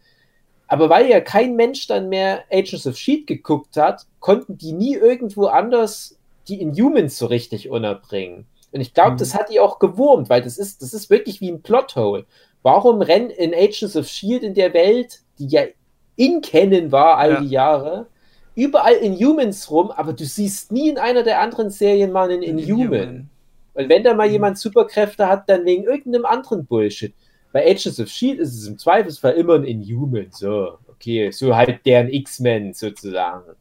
Aber weil ja kein Mensch dann mehr Agents of Shield geguckt hat, konnten die nie irgendwo anders die Inhumans so richtig unterbringen. Und ich glaube, mhm. das hat die auch gewurmt, weil das ist, das ist wirklich wie ein Plothole. Warum rennt in Agents of Shield in der Welt, die ja in Kennen war all ja. die Jahre, überall Inhumans rum, aber du siehst nie in einer der anderen Serien mal einen Inhuman. Inhuman. Und wenn da mal mhm. jemand Superkräfte hat, dann wegen irgendeinem anderen Bullshit. Bei Agents of Shield ist es im Zweifelsfall immer ein Inhuman. So, okay, so halt deren X-Men sozusagen.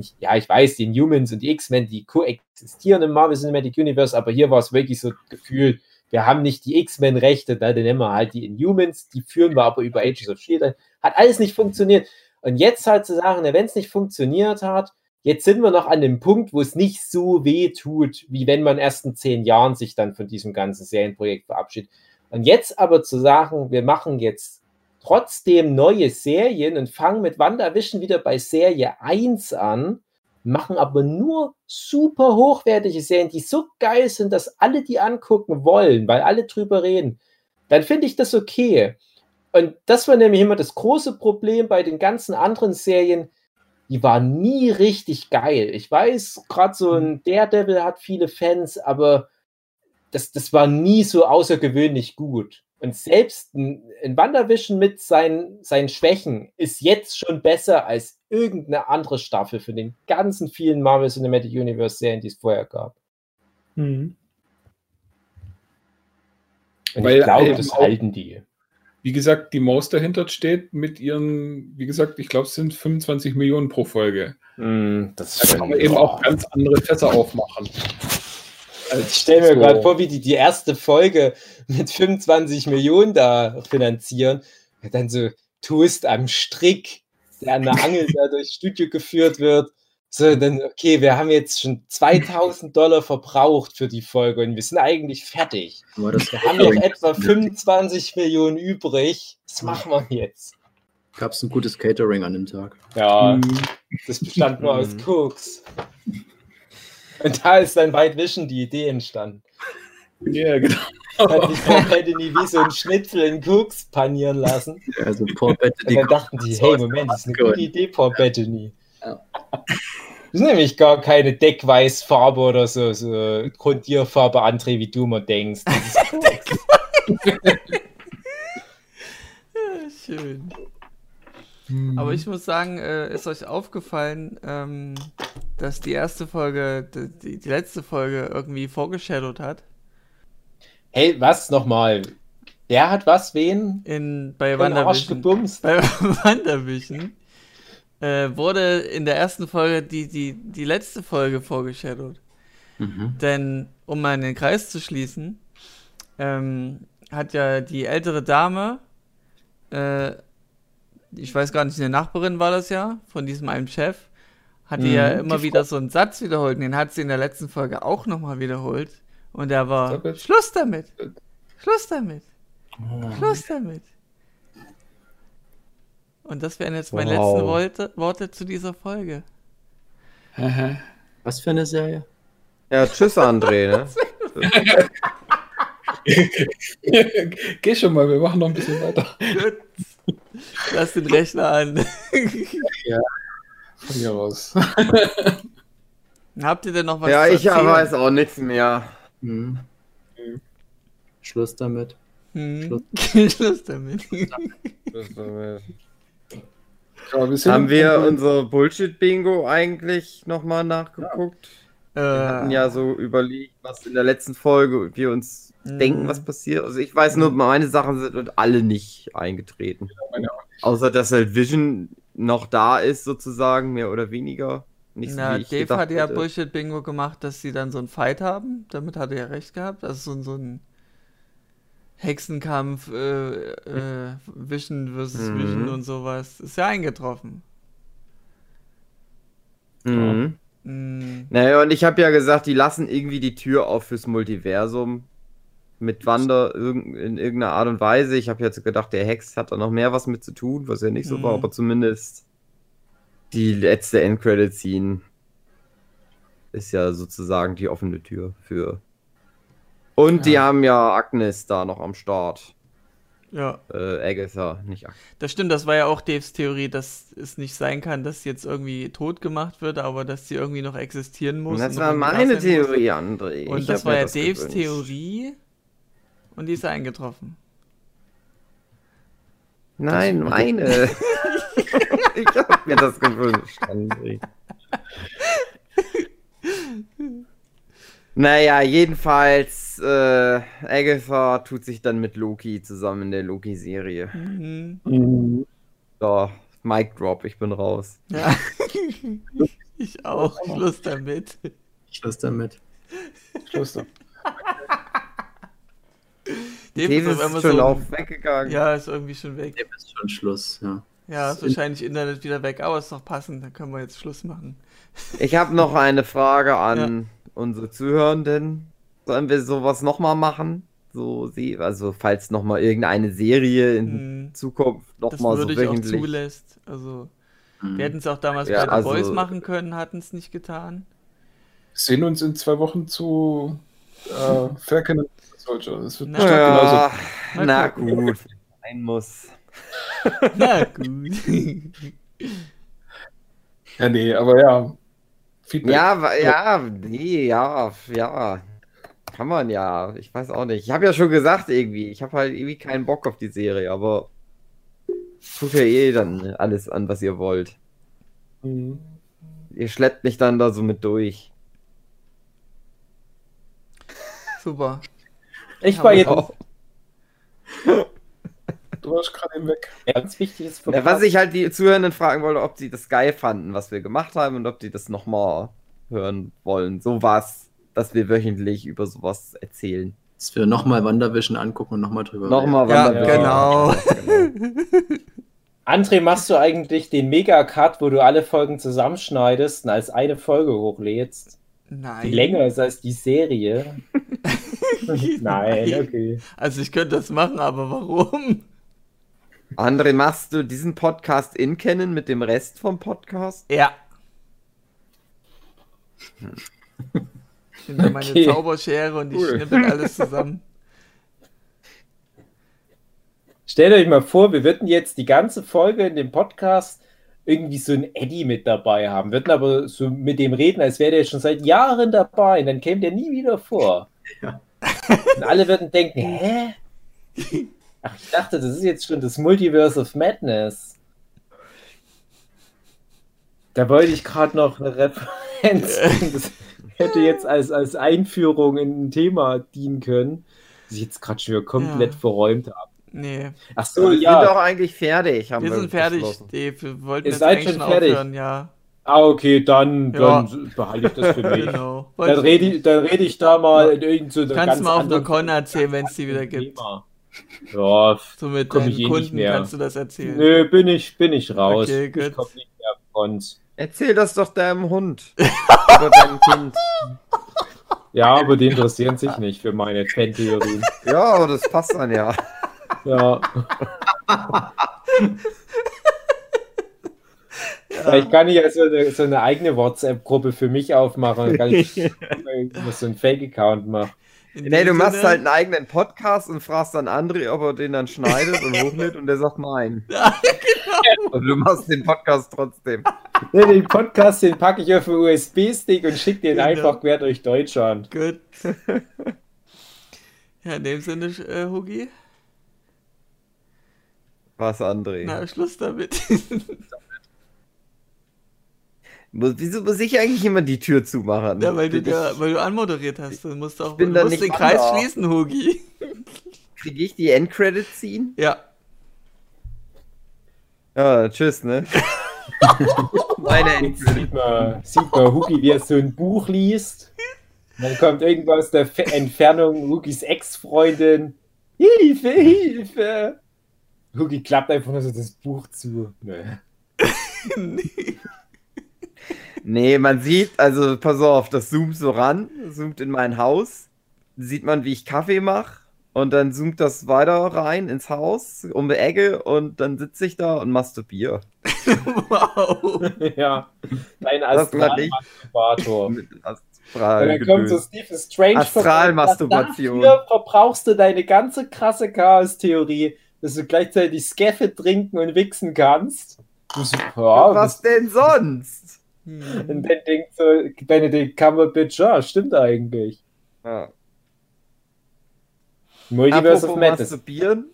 Ich, ja, ich weiß, die Inhumans und die X-Men, die koexistieren im Marvel Cinematic Universe, aber hier war es wirklich so gefühlt, wir haben nicht die X-Men-Rechte, da nehmen wir halt die Inhumans, die führen wir aber über Agents of Shield. Hat alles nicht funktioniert. Und jetzt halt zu sagen, wenn es nicht funktioniert hat, jetzt sind wir noch an dem Punkt, wo es nicht so weh tut, wie wenn man erst in zehn Jahren sich dann von diesem ganzen Serienprojekt verabschiedet. Und jetzt aber zu sagen, wir machen jetzt trotzdem neue Serien und fangen mit WandaVision wieder bei Serie 1 an, machen aber nur super hochwertige Serien, die so geil sind, dass alle die angucken wollen, weil alle drüber reden, dann finde ich das okay. Und das war nämlich immer das große Problem bei den ganzen anderen Serien. Die waren nie richtig geil. Ich weiß, gerade so ein mhm. Daredevil hat viele Fans, aber das, das war nie so außergewöhnlich gut. Und selbst ein, ein WandaVision mit seinen, seinen Schwächen ist jetzt schon besser als irgendeine andere Staffel von den ganzen vielen Marvel Cinematic Universe Serien, die es vorher gab. Mhm. Und Weil ich glaube, das halten die wie gesagt, die Maus dahinter steht mit ihren, wie gesagt, ich glaube, es sind 25 Millionen pro Folge. Mm, das da kann man eben auch ganz andere Fässer aufmachen. Ich stelle mir so. gerade vor, wie die die erste Folge mit 25 Millionen da finanzieren. Dann so Toast am Strick, der an der Angel da durchs Studio geführt wird. So, dann, okay, wir haben jetzt schon 2000 Dollar verbraucht für die Folge und wir sind eigentlich fertig. wir haben noch etwa 25 Millionen übrig. Was machen wir jetzt? Gab es ein gutes Catering an dem Tag? Ja, mhm. das bestand nur aus Cooks. Und da ist dann White Vision die Idee entstanden. Ja, genau. Hat sich Paul Bettany wie so ein Schnitzel in Koks panieren lassen. Also Paul Und Bettany. dann dachten die, hey, Moment, das ist eine Gut. gute Idee, Paul Bettany. Ja. Das ist nämlich gar keine Deckweißfarbe oder so, so Grundierfarbe, André, wie du mal denkst. Das ist Koks. Ja, schön. Aber ich muss sagen, äh, ist euch aufgefallen, ähm, dass die erste Folge, die, die letzte Folge irgendwie vorgeshadowt hat? Hey, was nochmal? Der hat was, wen? In, bei In gebumst. Bei WandaVision äh, wurde in der ersten Folge die, die, die letzte Folge vorgeshadowt. Mhm. Denn, um mal den Kreis zu schließen, ähm, hat ja die ältere Dame, äh, ich weiß gar nicht, eine Nachbarin war das ja, von diesem einen Chef, hat die Mhm, ja die immer Frau. wieder so einen Satz wiederholt. Und den hat sie in der letzten Folge auch nochmal wiederholt. Und der war. Schluss damit! Schluss damit! Oh. Schluss damit! Und das wären jetzt meine Wow. letzten Worte, Worte zu dieser Folge. Was für eine Serie? Ja, tschüss, André, ne? Geh schon mal, wir machen noch ein bisschen weiter. Gut. Lass den Rechner an. Von hier raus. Habt ihr denn noch was ja, zu ich weiß auch nichts mehr. Mhm. Schluss damit. Hm. Schluss damit. Ja, wir sind Haben wir unser Bullshit-Bingo eigentlich nochmal nachgeguckt? Wir hatten äh, ja so überlegt, was in der letzten Folge wir uns Mhm. denken, was passiert. Also ich weiß nur, meine Sachen sind und alle nicht eingetreten. meine Außer dass halt Vision noch da ist, sozusagen, mehr oder weniger. Nicht so, Na, Dave hat ja. Bullshit-Bingo gemacht, dass sie dann so einen Fight haben. Damit hat er ja recht gehabt. Also so, ein- so ein Hexenkampf, äh, äh, Vision versus Mhm. Vision und sowas. Ist ja eingetroffen. Mhm. Hm, Naja, und ich habe ja gesagt, die lassen irgendwie die Tür auf fürs Multiversum. Mit Wanda irg in irgendeiner Art und Weise. Ich habe jetzt gedacht, der Hex hat da noch mehr was mit zu tun, was ja nicht so war, Mhm. aber zumindest die letzte Endcredit-Scene ist ja sozusagen die offene Tür für. Und die Ja. haben ja Agnes da noch am Start. ja, Äh, Agatha, nicht Agnes. das stimmt. Das war ja auch Daves Theorie, dass es nicht sein kann, dass sie jetzt irgendwie tot gemacht wird, aber dass sie irgendwie noch existieren muss. das und war meine muss. Theorie, André. Und Ich das war ja Daves gewünscht. Theorie. Und die ist eingetroffen. Nein, meine. ich hab mir das gewünscht, André. Naja, jedenfalls, äh, Agatha tut sich dann mit Loki zusammen in der Loki-Serie. Mhm. Mhm. So, Mic Drop, ich bin raus. Ja. ich auch. Schluss damit. Schluss damit. Schluss da. Dave Davis auf einmal ist schon so- auch weggegangen. Ja, ist irgendwie schon weg. Dem ist schon Schluss, ja. Ja, ist wahrscheinlich Internet wieder weg, aber ist doch passend, dann können wir jetzt Schluss machen. Ich habe noch eine Frage an unsere Zuhörenden. Sollen wir sowas nochmal machen? So, sie, also falls nochmal irgendeine Serie in Hm, Zukunft nochmal so würde ich auch wöchentlich. zulässt. Also, Mhm. wir hätten es auch damals Ja, bei The also- Boys machen können, hatten es nicht getan. Wir sehen uns in zwei Wochen zu äh, Falcon Soldier. Das wird Na. Ja, Mal na gut, sein muss. Na gut. Ja, nee, aber ja. Feedback. Ja, ja, nee, ja, ja. Kann man ja. Ich weiß auch nicht. Ich habe ja schon gesagt, irgendwie. Ich habe halt irgendwie keinen Bock auf die Serie, aber tut ja eh dann alles an, was ihr wollt. Mhm. Ihr schleppt mich dann da so mit durch. Super. Ich war jetzt. Du warst gerade weg. ganz wichtiges Ja, was ich halt die Zuhörenden fragen wollte, ob sie das geil fanden, was wir gemacht haben und ob die das nochmal hören wollen. So was, dass wir wöchentlich über sowas erzählen. Dass wir nochmal Wandervision angucken und nochmal drüber Nochmal Ja, Wandervision. genau. genau. André, machst du eigentlich den Mega-Cut, wo du alle Folgen zusammenschneidest und als eine Folge hochlädst? Nein. Die länger ist als die Serie. Nein, okay. Also ich könnte das machen, aber warum? André, machst du diesen Podcast in kennen mit dem Rest vom Podcast? Ja. Ich nehme meine Okay. Zauberschere und ich Cool. schnippel alles zusammen. Stellt euch mal vor, wir würden jetzt die ganze Folge in dem Podcast irgendwie so einen Eddie mit dabei haben, würden aber so mit dem reden, als wäre der schon seit Jahren dabei und dann käme der nie wieder vor. Ja. Und alle würden denken, hä? Ach, ich dachte, das ist jetzt schon das Multiverse of Madness. Da wollte ich gerade noch eine Referenz. bringen. Das hätte jetzt als, als Einführung in ein Thema dienen können, das ich jetzt gerade schon wieder komplett Ja. verräumt habe. Nee, Ach So, so, wir ja. sind doch eigentlich fertig. Haben wir sind fertig. Dave. Wir wollten Ihr jetzt seid eigentlich schon schon fertig? aufhören, ja. Ah, okay, dann, Ja. dann behalte ich das für mich. Genau. Dann rede ich, dann rede ich da mal in irgendeiner Kannst ganz du mal auf der Con erzählen, wenn es die wieder gibt. Thema. Ja, So mit Komm deinen ich eh nicht Kunden mehr. kannst du das erzählen. nö, bin ich, bin ich raus. Okay, ich komme nicht mehr auf Cons. Erzähl das doch deinem Hund. Oder deinem Kind. Ja, aber die interessieren sich nicht für meine Fan-Theorien. Ja, aber das passt dann ja. Ja. Vielleicht kann ich ja so eine, so eine eigene WhatsApp-Gruppe für mich aufmachen. Kann ich so einen Fake-Account machen. In Nee, du machst Sinne- halt einen eigenen Podcast und fragst dann André, ob er den dann schneidet und hochlädt und der sagt nein. Ja, Und du machst den Podcast trotzdem. Nee, den Podcast, den packe ich auf einen USB-Stick und schicke den Genau. einfach quer durch Deutschland. Gut. Ja, in dem Sinne, äh, Hugi, Was, André? na, Schluss damit. Muss- Wieso muss ich eigentlich immer die Tür zumachen? ja, weil du, da, weil du anmoderiert hast. Du musst auch bin du da musst nicht den Kreis Wander. schließen, Hugi. Kriege ich die Endcredit ziehen? Ja. Ja, tschüss, ne? Meine Endcredit. sieht man, sieht man Hugi, wie er so ein Buch liest. Dann kommt irgendwas aus der Fe- Entfernung, Hugis Ex-Freundin. Hilfe, Hilfe! Hugi klappt einfach nur so das Buch zu. Nö. Nee, man sieht, also pass auf, das zoomt so ran, zoomt in mein Haus. Sieht man, wie ich Kaffee mache. Und dann zoomt das weiter rein ins Haus, um die Ecke. Und dann sitze ich da und masturbiere. wow. ja, dein. Astralmasturbator. Mit Und Astral dann kommt so Stephen Strange Astralmasturbation. Dafür verbrauchst du deine ganze krasse Chaos-Theorie, dass du gleichzeitig Skeffe trinken und wichsen kannst. Ja, Was denn sonst? Und Hm. dann denkt so Benedict Cumberbatch, ja, stimmt eigentlich. Ja. Multiverse of Apropos Madness. masturbieren.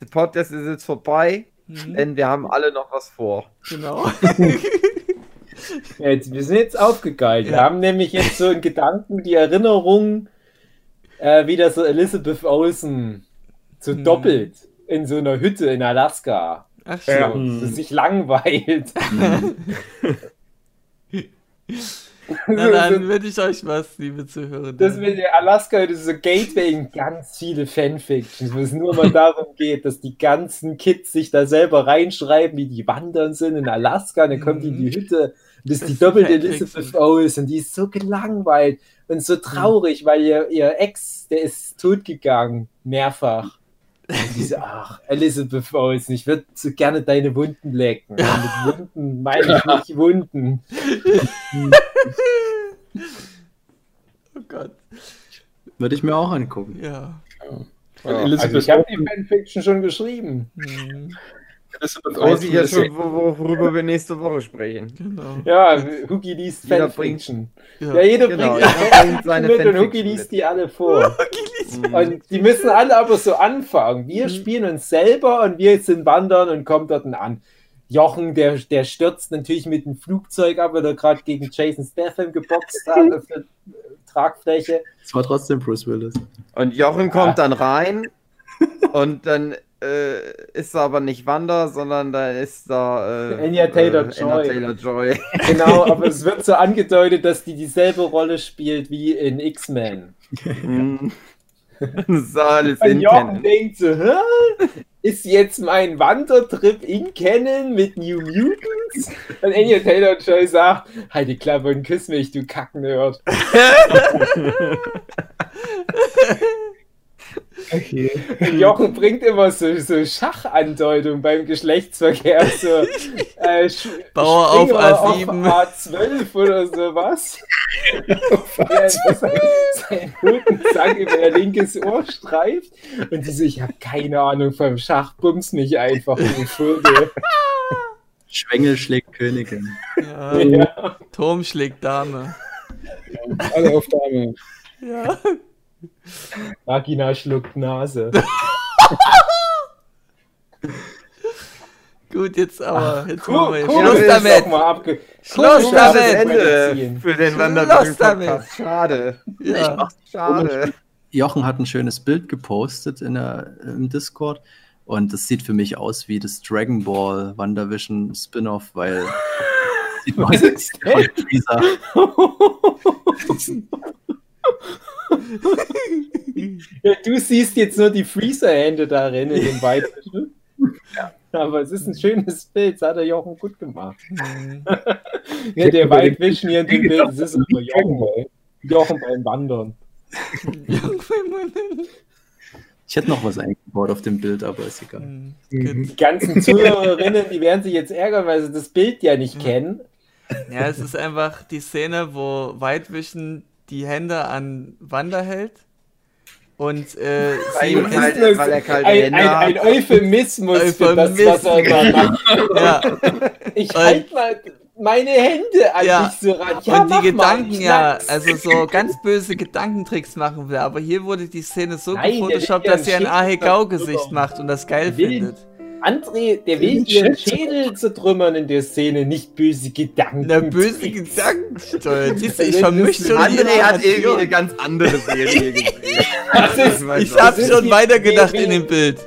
Der Podcast ist jetzt vorbei, Hm. denn wir haben alle noch was vor. Genau. Jetzt, wir sind jetzt aufgegeilt. Wir Ja. haben nämlich jetzt so in Gedanken die Erinnerung, äh, wie das so Elizabeth Olsen so Hm. doppelt in so einer Hütte in Alaska. Ach so. Ja, Hm. dass sich langweilt. Na dann wünsche ich euch was, liebe Zuhörer. Das mit der Alaska, das ist so Gateway in ganz viele Fanfictions, wo es nur mal darum geht, dass die ganzen Kids sich da selber reinschreiben, wie die wandern sind in Alaska, und dann kommt die in die Hütte, und das ist Das die doppelte. Elizabeth Owens, und die ist so gelangweilt und so traurig, weil ihr, ihr Ex, der ist totgegangen, mehrfach. Und die so, ach, Elizabeth Owens, ich würde so gerne deine Wunden lecken. Und mit Wunden meine ich nicht Wunden. Oh Gott. Würde ich mir auch angucken. Ja. Ja. Also ich habe Olsen- die Fanfiction schon geschrieben. Hm. Elizabeth Weiß ich ja ist schon, wo- worüber wir nächste Woche sprechen. Genau. Ja, Hugi liest Jeder Fanfiction. Ja. Ja, jeder Genau, bringt jeder eine bringt seine mit und Hugi liest mit. die alle vor. Und die müssen alle aber so anfangen. Wir Mhm. spielen uns selber und wir sind wandern und kommen dort an. Jochen, der, der stürzt natürlich mit dem Flugzeug ab, weil er gerade gegen Jason Statham geboxt hat auf der Tragfläche. Es war trotzdem Bruce Willis. Und Jochen kommt dann rein und dann äh, ist er aber nicht Wander, sondern da ist da äh, Anya Taylor-Joy. Äh, Taylor-Joy. Genau, aber es wird so angedeutet, dass die dieselbe Rolle spielt wie in X-Men. Mhm. ist alles Und in Canon. denkt so, Hä? ist jetzt mein Wandertrip in Canon mit New Mutants? Und Anya Taylor-Joy sagt, halt die Klappe und küss mich, du Kacknerd. Okay. Jochen bringt immer so, so Schachandeutungen beim Geschlechtsverkehr. So, äh, sch- Bauer auf Springer A7. Auf A12 oder sowas. Das sein, seinen über ihr linkes Ohr streift. Und die so, ich habe keine Ahnung vom Schach, bums mich einfach, du Vögel. Schwengel schlägt Königin. Ja, Ja. Turm schlägt Dame. Alle auf Dame. Ja. Vagina schluckt Nase. Gut, jetzt aber. Jetzt Cool, machen wir cool, Schluss damit. abge Schluss Cool, damit. Ende für den Schluss Wanderbügel-Podcast. Schade. Ja. Schade. Jochen hat ein schönes Bild gepostet in der, im Discord und das sieht für mich aus wie das Dragon Ball WandaVision Spin-off, weil sieht aus wie Freezer. Ja, du siehst jetzt nur die Freezer-Hände darin in dem Weibchen. Aber es ist ein schönes Bild, das hat der Jochen gut gemacht. Ja, der Vision hier in dem Bild, das ist Dragon Jochen. Jochen beim Wandern. Ich hätte noch was eingebaut auf dem Bild, aber ist egal. Mhm. Mhm. Die ganzen Zuhörerinnen, die werden sich jetzt ärgern, weil sie das Bild ja nicht kennen. Ja, es ist einfach die Szene, wo White Vision die Hände an Wanda hält und äh, sie Weil, weil, weil er kalte Ein, Hände ein, ein hat. Euphemismus für das, was er immer macht. ja, Ich halte mal meine Hände an Ja. dich so ran. Ja, und die mal, Gedanken ich ja, also so ganz böse Gedankentricks machen will, aber hier wurde die Szene so Nein, gefotoshoppt, dass sie ein Ahegau-Gesicht macht und das geil findet. André, der will ihren. Schädel zertrümmern in der Szene, nicht böse Gedanken. Na, böse Gedanken. Siehst du, ich vermische schon die André hat irgendwie eine ganz andere Serie gesehen. Das ist, Ich auch. hab ist schon weitergedacht in dem Bild.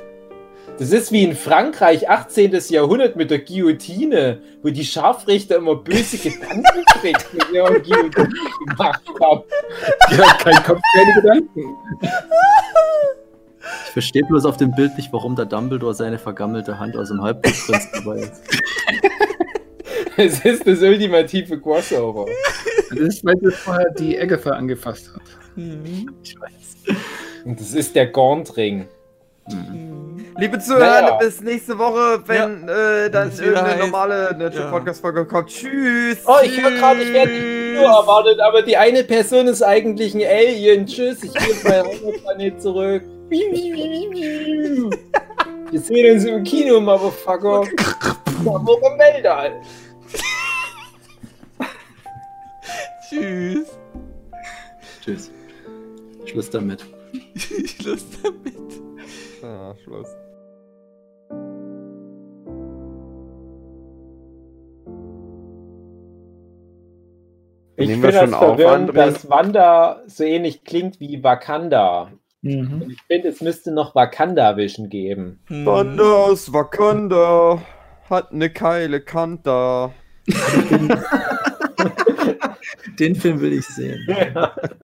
das ist wie in Frankreich, 18. Jahrhundert mit der Guillotine, wo die Scharfrichter immer böse Gedanken kriegen, mit ihrer Guillotine gemacht haben. Ja, kein Kopf, keine Gedanken. Ich verstehe bloß auf dem Bild nicht, warum der Dumbledore seine vergammelte Hand aus dem Halbblutprinz dabei ist. Es ist das ultimative Crossover. Das ist, weil sie vorher die Agatha angefasst hat. Mhm. Ich weiß. Und das ist der Gauntring. Mhm. Liebe Zuhörer, Naja. bis nächste Woche, wenn äh, dann irgendeine heißt- normale Nerdship Ja. Podcast-Folge kommt. Tschüss! Oh, ich höre gerade, ich werde die Kino erwartet, aber die eine Person ist eigentlich ein Alien. Tschüss, ich gehe auf meinen Heimatplanet zurück. Wir sehen uns im Kino, Motherfucker. Im Weltall. Tschüss. Tschüss. Schluss damit. Schluss damit. Ah, Schluss. Ich finde das verwirrend, dass Wanda so ähnlich klingt wie Wakanda. Mhm. Und ich finde, es müsste noch Wakanda-Vision geben. Hm. Thunder aus Wakanda hat ne Keile Kanta. Den Film will ich sehen.